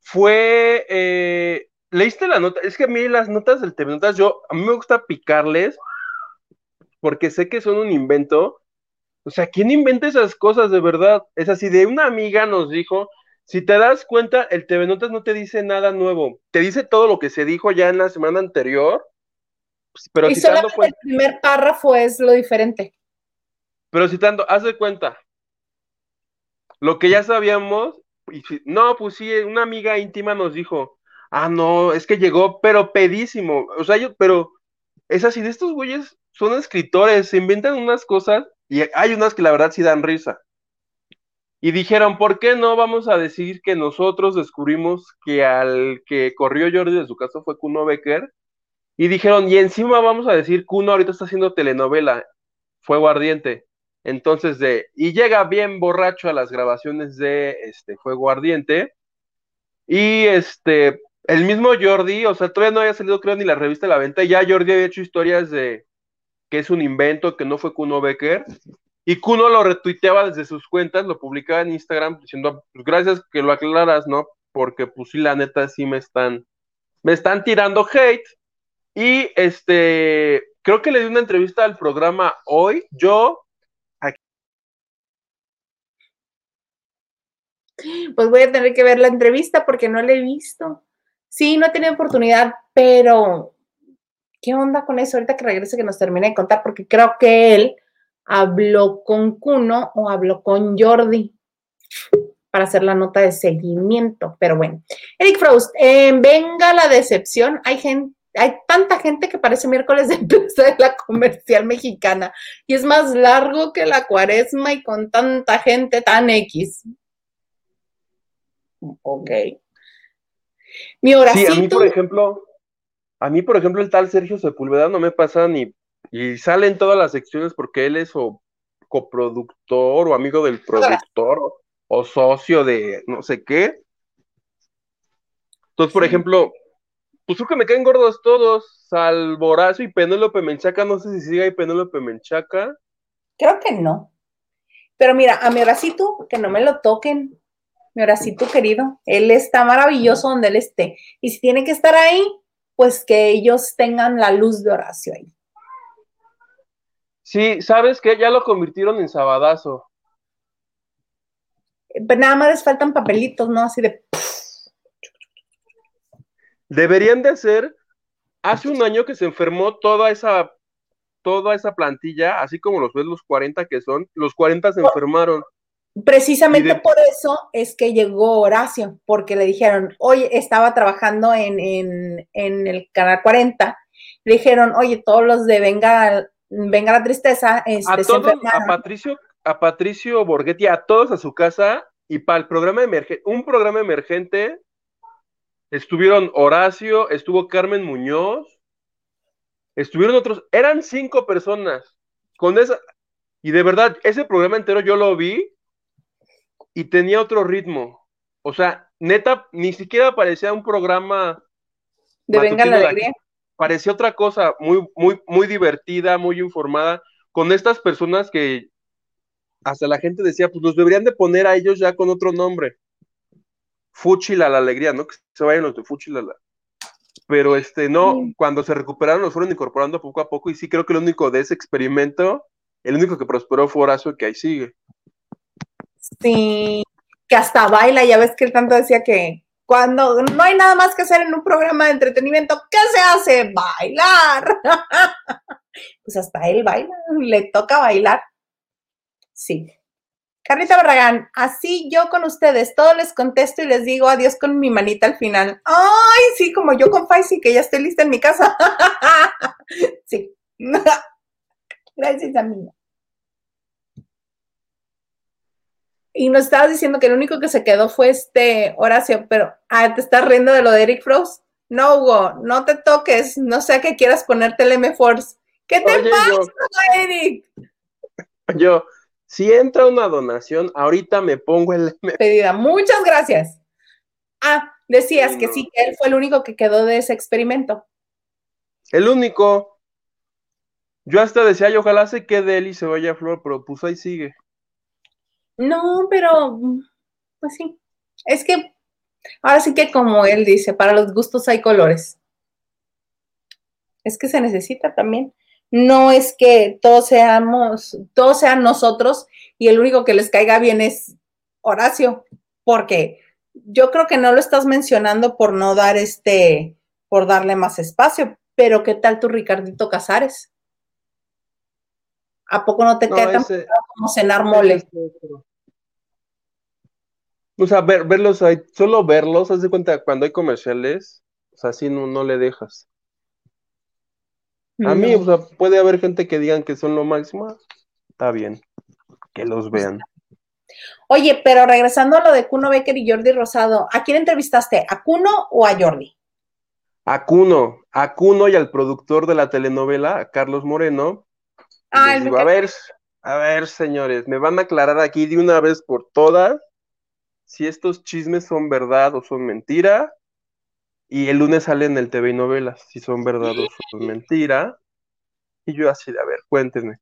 Fue, eh, leíste la nota, es que a mí las notas del TV Notas, yo, a mí me gusta picarles porque sé que son un invento. O sea, ¿quién inventa esas cosas de verdad? Es así, de una amiga nos dijo, si te das cuenta, el TV Notas no te dice nada nuevo, te dice todo lo que se dijo ya en la semana anterior, pero y solamente el primer párrafo es lo diferente. Pero citando, haz de cuenta, lo que ya sabíamos, no, pues sí, una amiga íntima nos dijo, ah, no, es que llegó, pero pedísimo, o sea, yo, pero es así, de estos güeyes son escritores, se inventan unas cosas y hay unas que la verdad sí dan risa. Y dijeron, ¿por qué no vamos a decir que nosotros descubrimos que al que corrió Jordi de su casa fue Kuno Becker? Y dijeron, y encima vamos a decir, Kuno ahorita está haciendo telenovela, Fuego Ardiente. Entonces, de, y llega bien borracho a las grabaciones de este Fuego Ardiente. Y este, el mismo Jordi, o sea, todavía no había salido, creo, ni la revista de la venta. Ya Jordi había hecho historias de que es un invento, que no fue Kuno Becker. Y Kuno lo retuiteaba desde sus cuentas, lo publicaba en Instagram diciendo, pues gracias que lo aclaras, ¿no? Porque pues sí, la neta sí me están, me están tirando hate. Y este, creo que le di una entrevista al programa hoy. Yo Pues voy a tener que ver la entrevista porque no la he visto. Sí, no he tenido oportunidad, pero ¿qué onda con eso? Ahorita que regrese que nos termine de contar, porque creo que él habló con Cuno o habló con Jordi para hacer la nota de seguimiento. Pero bueno, Eric Frost, venga la decepción. Hay gente, hay tanta gente que parece miércoles de empresa de la comercial mexicana y es más largo que la cuaresma y con tanta gente tan X. Ok. Mi oración. Sí, a mí, por ejemplo, a mí, por ejemplo, el tal Sergio Sepúlveda no me pasa ni. Y sale en todas las secciones porque él es o coproductor o amigo del productor o, socio de no sé qué. Entonces, por ejemplo, pues creo que me caen gordos todos, salvo Horacio y Penélope Menchaca. No sé si sigue ahí Penélope Menchaca. Creo que no. Pero mira, a mi Horacito, que no me lo toquen. Mi Horacito querido, él está maravilloso donde él esté. Y si tiene que estar ahí, pues que ellos tengan la luz de Horacio ahí. Sí, ¿sabes qué? Ya lo convirtieron en sabadazo. Pero nada más les faltan papelitos, ¿no? Así de... Deberían de hacer, hace un año que se enfermó toda esa, toda esa plantilla, así como los ves los 40 que son, los 40 se enfermaron. Precisamente por eso es que llegó Horacio, porque le dijeron, oye, estaba trabajando en, el Canal 40, le dijeron, oye, todos los de Venga, venga la Tristeza, este, a, Patricio, a Patricio Borghetti, a todos a su casa, y para el programa emergente, un programa emergente, estuvieron Horacio, estuvo Carmen Muñoz, estuvieron otros, eran cinco personas, con esa, y de verdad, ese programa entero yo lo vi, y tenía otro ritmo. O sea, neta, ni siquiera parecía un programa de Venga la Alegría. Parecía otra cosa, muy, muy, muy divertida, muy informada, con estas personas que hasta la gente decía, pues los deberían de poner a ellos ya con otro nombre. Fúchila la alegría, ¿no? Que se vayan los de Fúchila la. Pero este, no, cuando se recuperaron los fueron incorporando poco a poco y sí creo que el único de ese experimento, el único que prosperó fue Horacio que ahí sigue. Sí, que hasta baila, ya ves que él tanto decía que cuando no hay nada más que hacer en un programa de entretenimiento, ¿qué se hace? Bailar. [LAUGHS] pues hasta él baila, le toca bailar. Sí. Carlita Barragán, así yo con ustedes, todo les contesto y les digo adiós con mi manita al final. Ay, sí, como yo con Faisy, que ya estoy lista en mi casa. [LAUGHS] sí. [LAUGHS] Gracias, amiga. Y nos estabas diciendo que el único que se quedó fue este Horacio, pero ah, te estás riendo de lo de Eric Frost. No, Hugo, no te toques, no sé a qué quieras ponerte el M-Force. ¿Qué te pasa, Eric? [LAUGHS] Yo, si entra una donación, ahorita me pongo el M. Pedida, muchas gracias. Ah, decías que sí, que él fue el único que quedó de ese experimento. El único. Yo hasta decía, yo ojalá se quede él y se vaya a Flor, pero pues ahí sigue. No, pero pues sí. Es que ahora sí que como él dice, para los gustos hay colores. Es que se necesita también. No es que todos seamos, todos sean nosotros y el único que les caiga bien es Horacio, porque yo creo que no lo estás mencionando por no dar este, por darle más espacio, pero ¿qué tal tu Ricardito Casares? ¿A poco no te queda tan como cenar mole? O sea, verlos ahí, solo verlos, haz de cuenta, cuando hay comerciales, o sea, así no, no le dejas. A mí, o sea, puede haber gente que digan que son lo máximo, está bien, que los vean. Oye, pero regresando a lo de Cuno Becker y Jordi Rosado, ¿a quién entrevistaste? ¿A Cuno o a Jordi? A Cuno, a Cuno y al productor de la telenovela, a Carlos Moreno. Ah, a ver, a ver, señores, me van a aclarar aquí de una vez por todas si estos chismes son verdad o son mentira. Y el lunes sale en el TV y novelas si son verdad o son mentira. Y yo así de, a ver, cuéntenme.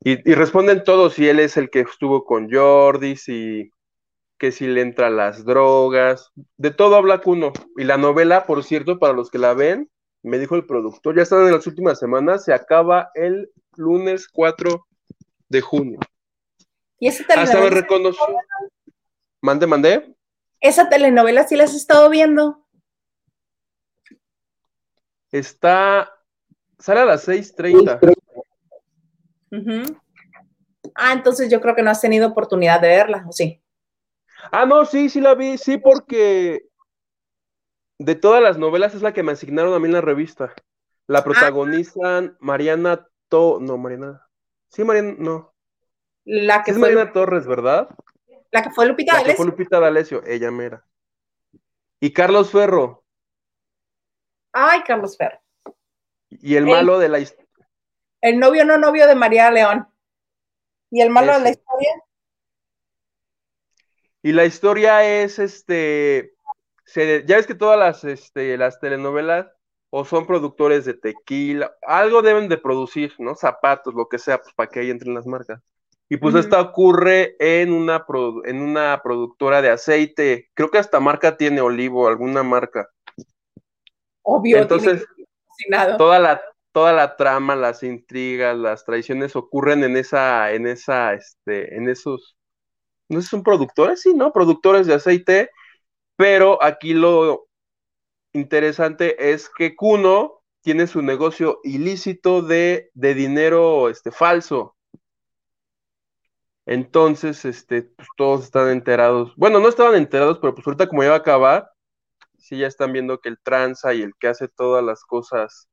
Y, responden todos si él es el que estuvo con Jordi, si que si le entra las drogas, de todo habla Cuno. Y la novela, por cierto, para los que la ven, me dijo el productor, ya están en las últimas semanas, se acaba el lunes 4 de junio. ¿Y eso también Hasta me reconoció. Mande, mande. ¿Esa telenovela sí la has estado viendo? Está. Sale a las 6:30. Ujú. Ah, entonces yo creo que no has tenido oportunidad de verla, ¿o sí? Ah, no, sí, sí la vi, sí, porque de todas las novelas es la que me asignaron a mí en la revista. La Ah. protagonizan Mariana To, no, Mariana. Sí, Mariana, no. La Sí que es Mariana Torres, ¿verdad? La que fue Lupita La que fue Lupita D'Alessio, ella mera. Y Carlos Ferro. Ay, Carlos Ferro. Y el malo de la historia. El novio no novio de María León. ¿Y el malo de la historia? Y la historia es, este, se- ya ves que todas las, este, las telenovelas o son productores de tequila, algo deben de producir, ¿no? Zapatos, lo que sea, pues para que ahí entren las marcas. Y pues esta ocurre en una, en una productora de aceite, creo que hasta marca tiene Olivo, alguna marca. Obvio, Entonces, toda la, toda la trama, las intrigas, las traiciones ocurren en esa, en esa, este, en esos, no son productores, sí, ¿no? Productores de aceite, pero aquí lo interesante es que Kuno tiene su negocio ilícito de, de dinero, este, falso. Entonces, este, pues todos están enterados. Bueno, no estaban enterados, pero pues ahorita como ya va a acabar, sí ya están viendo que el tranza y el que hace todas las cosas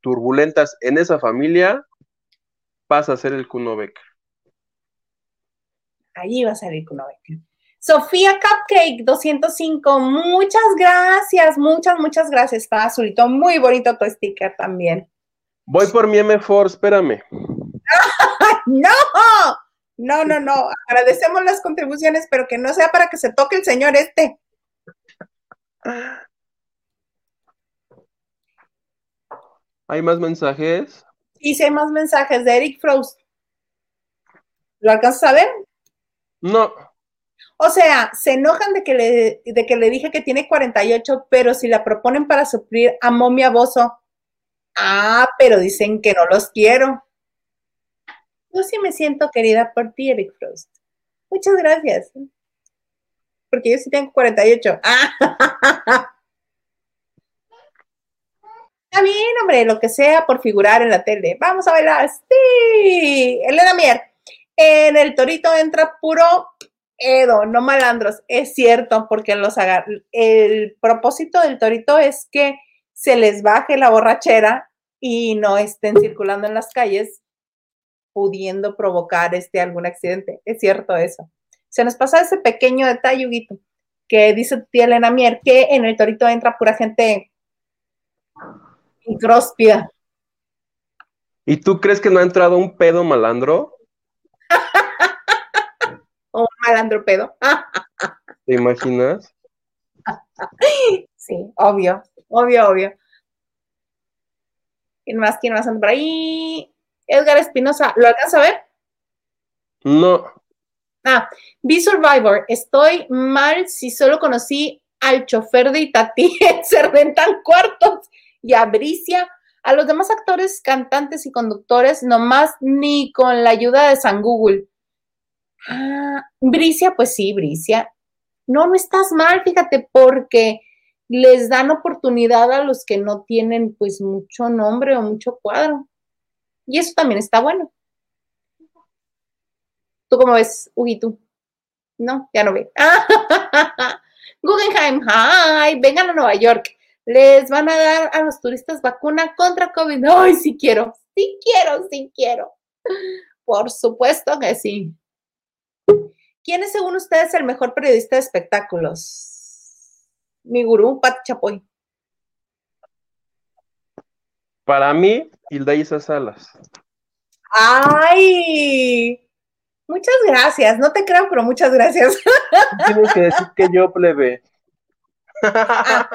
turbulentas en esa familia pasa a ser el Kuno Becker. Allí va a salir con una beca. Sofía Cupcake 205, muchas gracias, muchas, muchas gracias. Está azulito, muy bonito tu sticker también. Voy por mi M4, espérame. [LAUGHS] ¡Ay, ¡No! No, no, no. Agradecemos las contribuciones, pero que no sea para que se toque el señor este. ¿Hay más mensajes? Y si hay más mensajes de Eric Frost. ¿Lo alcanzas a ver? No. O sea, se enojan de que le, de que le dije que tiene 48, pero si la proponen para suplir a Momia Bozo. Ah, pero dicen que no los quiero. Yo sí me siento querida por ti, Eric Frost. Muchas gracias. Porque yo sí tengo 48. Ah. [LAUGHS] Está bien, hombre, lo que sea por figurar en la tele. Vamos a bailar. Sí. Elena Mier. En el torito entra puro Edo, no malandros. Es cierto, porque los agar el propósito del torito es que se les baje la borrachera y no estén circulando en las calles pudiendo provocar este algún accidente. Es cierto eso. Se nos pasa ese pequeño detalle, Huguito, que dice tía Elena Mier, que en el torito entra pura gente incróspida. ¿Y tú crees que no ha entrado un pedo malandro? O [LAUGHS] un malandro pedo. [LAUGHS] ¿Te imaginas? Sí, obvio, obvio, obvio. ¿Quién más? ¿Quién más anda por ahí? Edgar Espinosa, ¿lo alcanza a ver? No. Ah, Be Survivor, estoy mal si solo conocí al chofer de Itatí, [LAUGHS] se rentan cuartos y a Bricia, a los demás actores, cantantes y conductores, nomás ni con la ayuda de San Google. Ah, Bricia, pues sí, Bricia. No, no estás mal, fíjate, porque les dan oportunidad a los que no tienen pues mucho nombre o mucho cuadro. Y eso también está bueno. ¿Tú cómo ves, Huguito? No, ya no ve. [LAUGHS] Guggenheim, hi, vengan a Nueva York. Les van a dar a los turistas vacuna contra COVID. Ay, sí quiero, sí quiero, sí quiero. Por supuesto que sí. ¿Quién es, según ustedes, el mejor periodista de espectáculos? Mi gurú, Pat Chapoy. Para mí, Hilda Isa Salas. ¡Ay! Muchas gracias. No te creo, pero muchas gracias. [LAUGHS] Tienes que decir que yo plebe. Ah,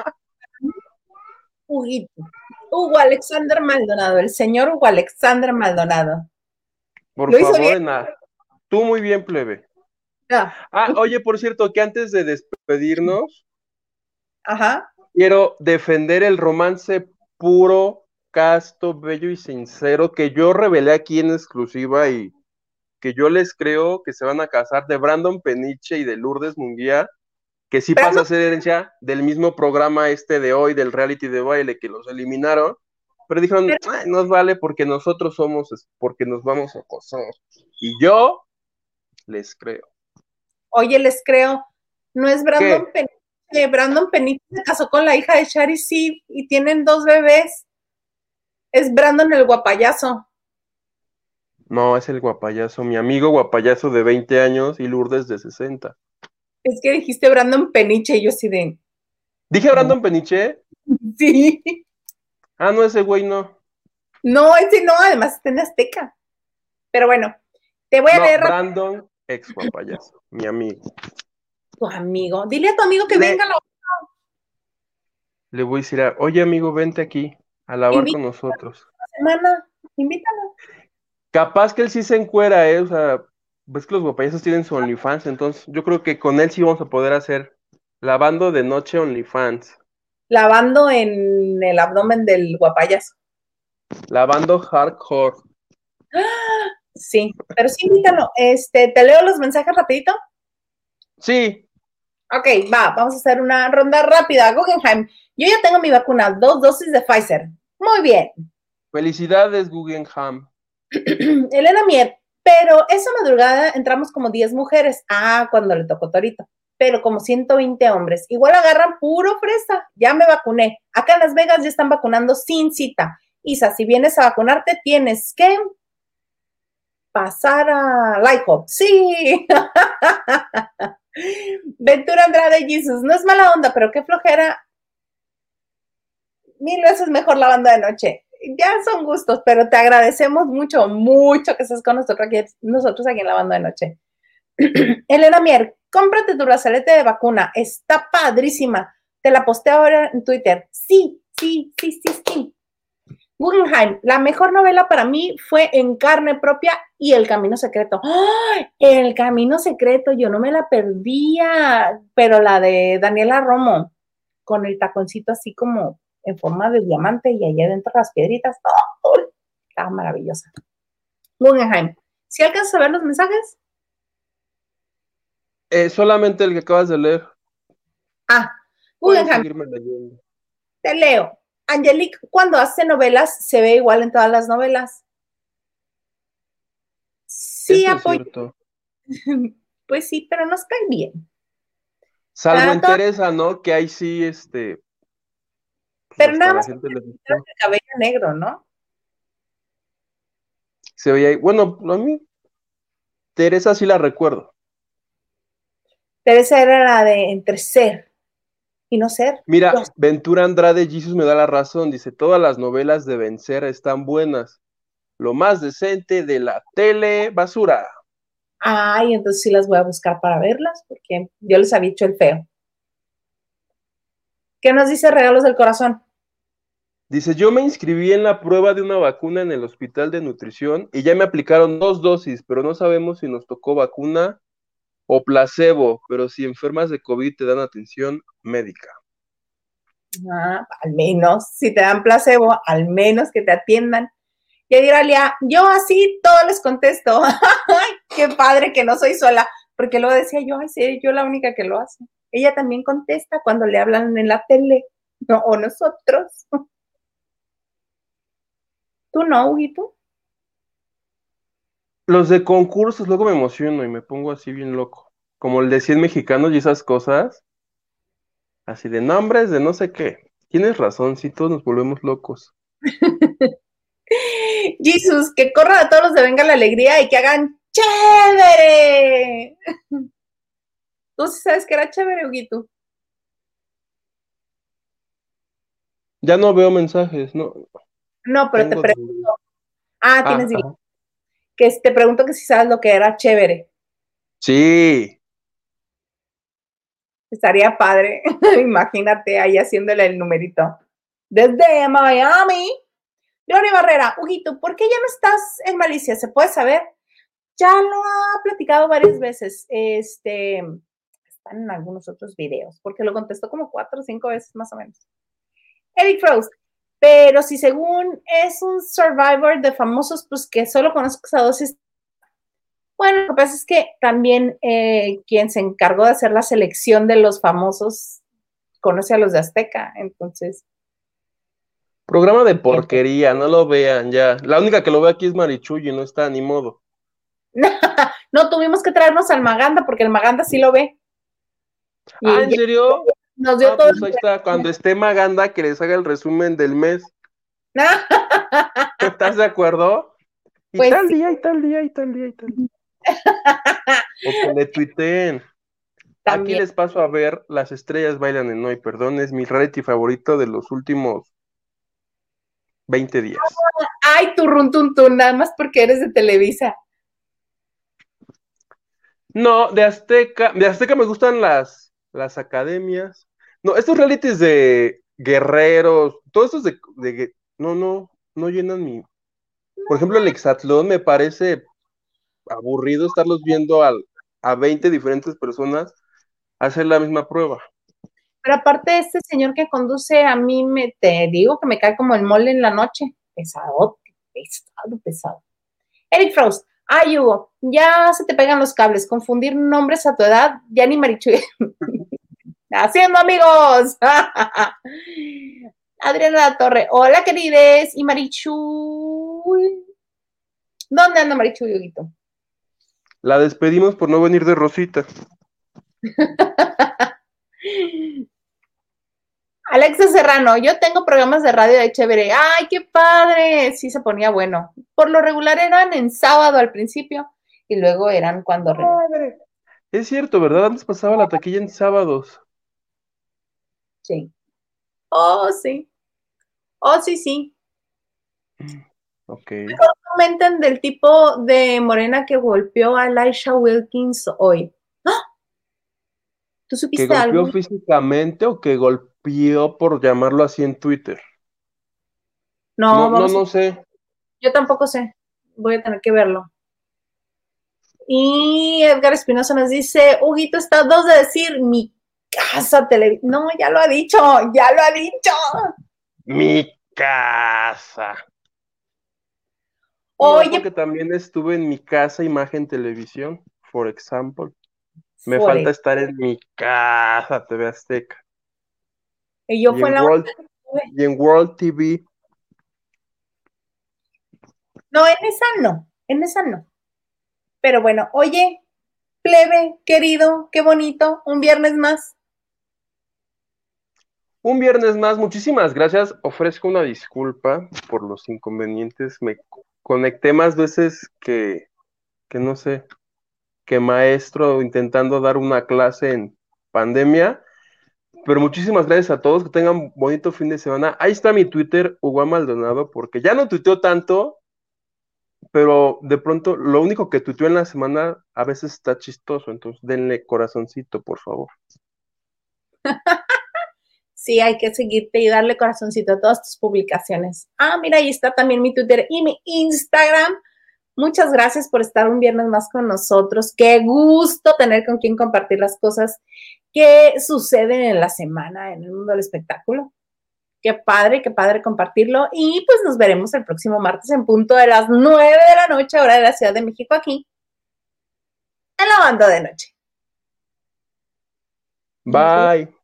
Huguito. Hugo Alexander Maldonado, el señor Hugo Alexander Maldonado. Por Lo hizo favor, bien. Tú muy bien, plebe. Ah, Ah, oye, por cierto, que antes de despedirnos, ajá. quiero defender el romance puro, casto, bello y sincero que yo revelé aquí en exclusiva y que yo les creo que se van a casar de Brandon Peniche y de Lourdes Munguía, que sí pasa a ser herencia del mismo programa este de hoy, del reality de baile, que los eliminaron, pero dijeron, nos vale porque nosotros somos, porque nos vamos a casar. Y yo les creo. Oye, les creo, no es Brandon Peniche, Brandon Peniche se casó con la hija de Shari Siv y tienen dos bebés. Es Brandon el guapayazo. No, es el guapayazo, mi amigo guapayazo de 20 años y Lourdes de 60. Es que dijiste Brandon Peniche y yo sí de. ¿Dije Brandon Peniche? [LAUGHS] Sí. Ah, no, ese güey no. No, ese no, además está en Azteca. Pero bueno, te voy a leer. Brandon, ex guapayazo, mi amigo. Tu amigo. Dile a tu amigo que venga a la Le voy a decir, oye amigo, vente aquí a lavar con nosotros. Semana, invítalo. Capaz que él sí se encuera, ¿eh? O sea, ves que los guapayazos tienen su OnlyFans, entonces yo creo que con él sí vamos a poder hacer lavando de noche OnlyFans. Lavando en el abdomen del guapayazo. Lavando hardcore. Sí, pero sí, invítalo. Este, ¿te leo los mensajes rapidito? Sí. Ok, va, vamos a hacer una ronda rápida. Guggenheim, yo ya tengo mi vacuna, dos dosis de Pfizer. Muy bien. Felicidades, Guggenheim. [CLEARS THROAT] Elena Mier, pero esa madrugada entramos como 10 mujeres. Ah, cuando le tocó Torito. Pero como 120 hombres. Igual agarran puro fresa. Ya me vacuné. Acá en Las Vegas ya están vacunando sin cita. Isa, si vienes a vacunarte, tienes que pasar a Lighthope. Sí. [LAUGHS] Ventura Andrade Jesus. No es mala onda, pero qué flojera. Mil veces mejor la banda de noche ya son gustos, pero te agradecemos mucho, mucho que estés con nosotros aquí, nosotros aquí en la banda de noche. [CLEARS THROAT] Elena Mier, cómprate tu brazalete de vacuna, está padrísima. Te la posté ahora en Twitter. Sí, sí, sí, sí, sí. Guggenheim, la mejor novela para mí fue En carne propia y El Camino Secreto. El Camino Secreto, yo no me la perdía, pero la de Daniela Romo, con el taconcito así como en forma de diamante y allá dentro las piedritas. ¡Oh! Estaba maravillosa. Guggenheim. ¿Si alcanzas a ver los mensajes? Eh, solamente el que acabas de leer. Ah, Guggenheim. Te leo. Angelique, cuando hace novelas, se ve igual en todas las novelas. Sí, apoyo. [LAUGHS] pues sí, pero nos cae bien. Salvo en Teresa, ¿no? Que ahí sí, este, pero nada más el cabello negro, ¿no? Se veía ahí. Bueno, a mí, Teresa sí la recuerdo. Teresa era la de entre ser y no ser. Mira, Ventura Andrade Jesus me da la razón. Dice: todas las novelas de vencer están buenas. Lo más decente de la tele basura. Ay, entonces sí las voy a buscar para verlas, porque yo les había dicho el feo. ¿Qué nos dice Regalos del Corazón? Dice, yo me inscribí en la prueba de una vacuna en el hospital de nutrición y ya me aplicaron dos dosis, pero no sabemos si nos tocó vacuna o placebo, pero si enfermas de COVID te dan atención médica. Ah, al menos, si te dan placebo, al menos que te atiendan. Y Alia, yo así todo les contesto. [LAUGHS] Qué padre que no soy sola, porque lo decía yo, ay, sí, yo la única que lo hace. Ella también contesta cuando le hablan en la tele, no, o nosotros. [LAUGHS] ¿Tú no, Huguito? Los de concursos, luego me emociono y me pongo así bien loco. Como el de 100 mexicanos y esas cosas. Así de nombres de no sé qué. Tienes razón, sí, todos nos volvemos locos. [LAUGHS] Jesús, que corran a todos los de Venga la Alegría y que hagan chévere. [LAUGHS] ¿Tú sí sabes que era chévere, Huguito? Ya no veo mensajes, no. No, pero te pregunto. Ah, tienes Que te pregunto que si sabes lo que era chévere. Sí. Estaría padre. [LAUGHS] Imagínate ahí haciéndole el numerito. Desde Miami. Gloria Barrera, Huguito, ¿por qué ya no estás en Malicia? ¿Se puede saber? Ya lo ha platicado varias veces. Este, están en algunos otros videos, porque lo contestó como cuatro o cinco veces más o menos. Eric Frost, pero si según es un survivor de famosos, pues que solo conozco a dosis, Bueno, lo que pasa es que también eh, quien se encargó de hacer la selección de los famosos conoce a los de Azteca, entonces. Programa de porquería, no lo vean ya. La única que lo ve aquí es Marichuy y no está ni modo. [LAUGHS] no, tuvimos que traernos al Maganda porque el Maganda sí lo ve. ah, ¿en serio? Nos dio ah, todo. Pues ahí está, cuando esté Maganda, que les haga el resumen del mes. [LAUGHS] ¿Estás de acuerdo? Y pues tal día, y tal día, y tal día, y tal día. [LAUGHS] o que le tuiteen. Aquí les paso a ver Las estrellas bailan en hoy, perdón, es mi reality favorito de los últimos 20 días. Ay, tu runtuntun, nada más porque eres de Televisa. No, de Azteca, de Azteca me gustan las, las academias. No, estos realities de guerreros, todos estos de, de no, no, no llenan mi. Por ejemplo, el Exatlón me parece aburrido estarlos viendo a, a 20 diferentes personas hacer la misma prueba. Pero aparte, este señor que conduce, a mí me te digo que me cae como el mole en la noche. Pesado, pesado, pesado. Eric Frost, ay Hugo, ya se te pegan los cables. Confundir nombres a tu edad, ya ni Marichu. [LAUGHS] Haciendo amigos. [LAUGHS] Adriana La Torre, hola querides. Y Marichu. ¿Dónde anda Marichu, Yuguito? La despedimos por no venir de Rosita. [LAUGHS] Alexa Serrano, yo tengo programas de radio de chévere. ¡Ay, qué padre! Sí se ponía bueno. Por lo regular eran en sábado al principio y luego eran cuando... Es cierto, ¿verdad? Antes pasaba la taquilla en sábados. Sí. Oh, sí. Oh, sí, sí. Ok. Comenten del tipo de morena que golpeó a Elisha Wilkins hoy. ¡Ah! ¿Tú supiste ¿Que golpeó físicamente o que golpeó por llamarlo así en Twitter? No, no, no, sé. Yo tampoco sé. Voy a tener que verlo. Y Edgar Espinosa nos dice, Huguito está dos de decir mi casa televisión. No, ya lo ha dicho, ya lo ha dicho. Mi casa. Oye. que también estuve en mi casa imagen televisión, por ejemplo. Me falta estar en mi casa, TV Azteca. Y yo fue en la World, y en World TV. No, en esa no, en esa no. Pero bueno, oye, plebe, querido, qué bonito, un viernes más. Un viernes más, muchísimas gracias. Ofrezco una disculpa por los inconvenientes. Me conecté más veces que, que no sé, que maestro intentando dar una clase en pandemia. Pero muchísimas gracias a todos, que tengan bonito fin de semana. Ahí está mi Twitter, Hugo Maldonado, porque ya no tuiteo tanto, pero de pronto lo único que tuiteo en la semana a veces está chistoso, entonces denle corazoncito, por favor. [LAUGHS] Sí, hay que seguirte y darle corazoncito a todas tus publicaciones. Ah, mira, ahí está también mi Twitter y mi Instagram. Muchas gracias por estar un viernes más con nosotros. Qué gusto tener con quien compartir las cosas que suceden en la semana en el mundo del espectáculo. Qué padre, qué padre compartirlo. Y pues nos veremos el próximo martes en punto de las 9 de la noche, hora de la Ciudad de México, aquí en la banda de noche. Bye.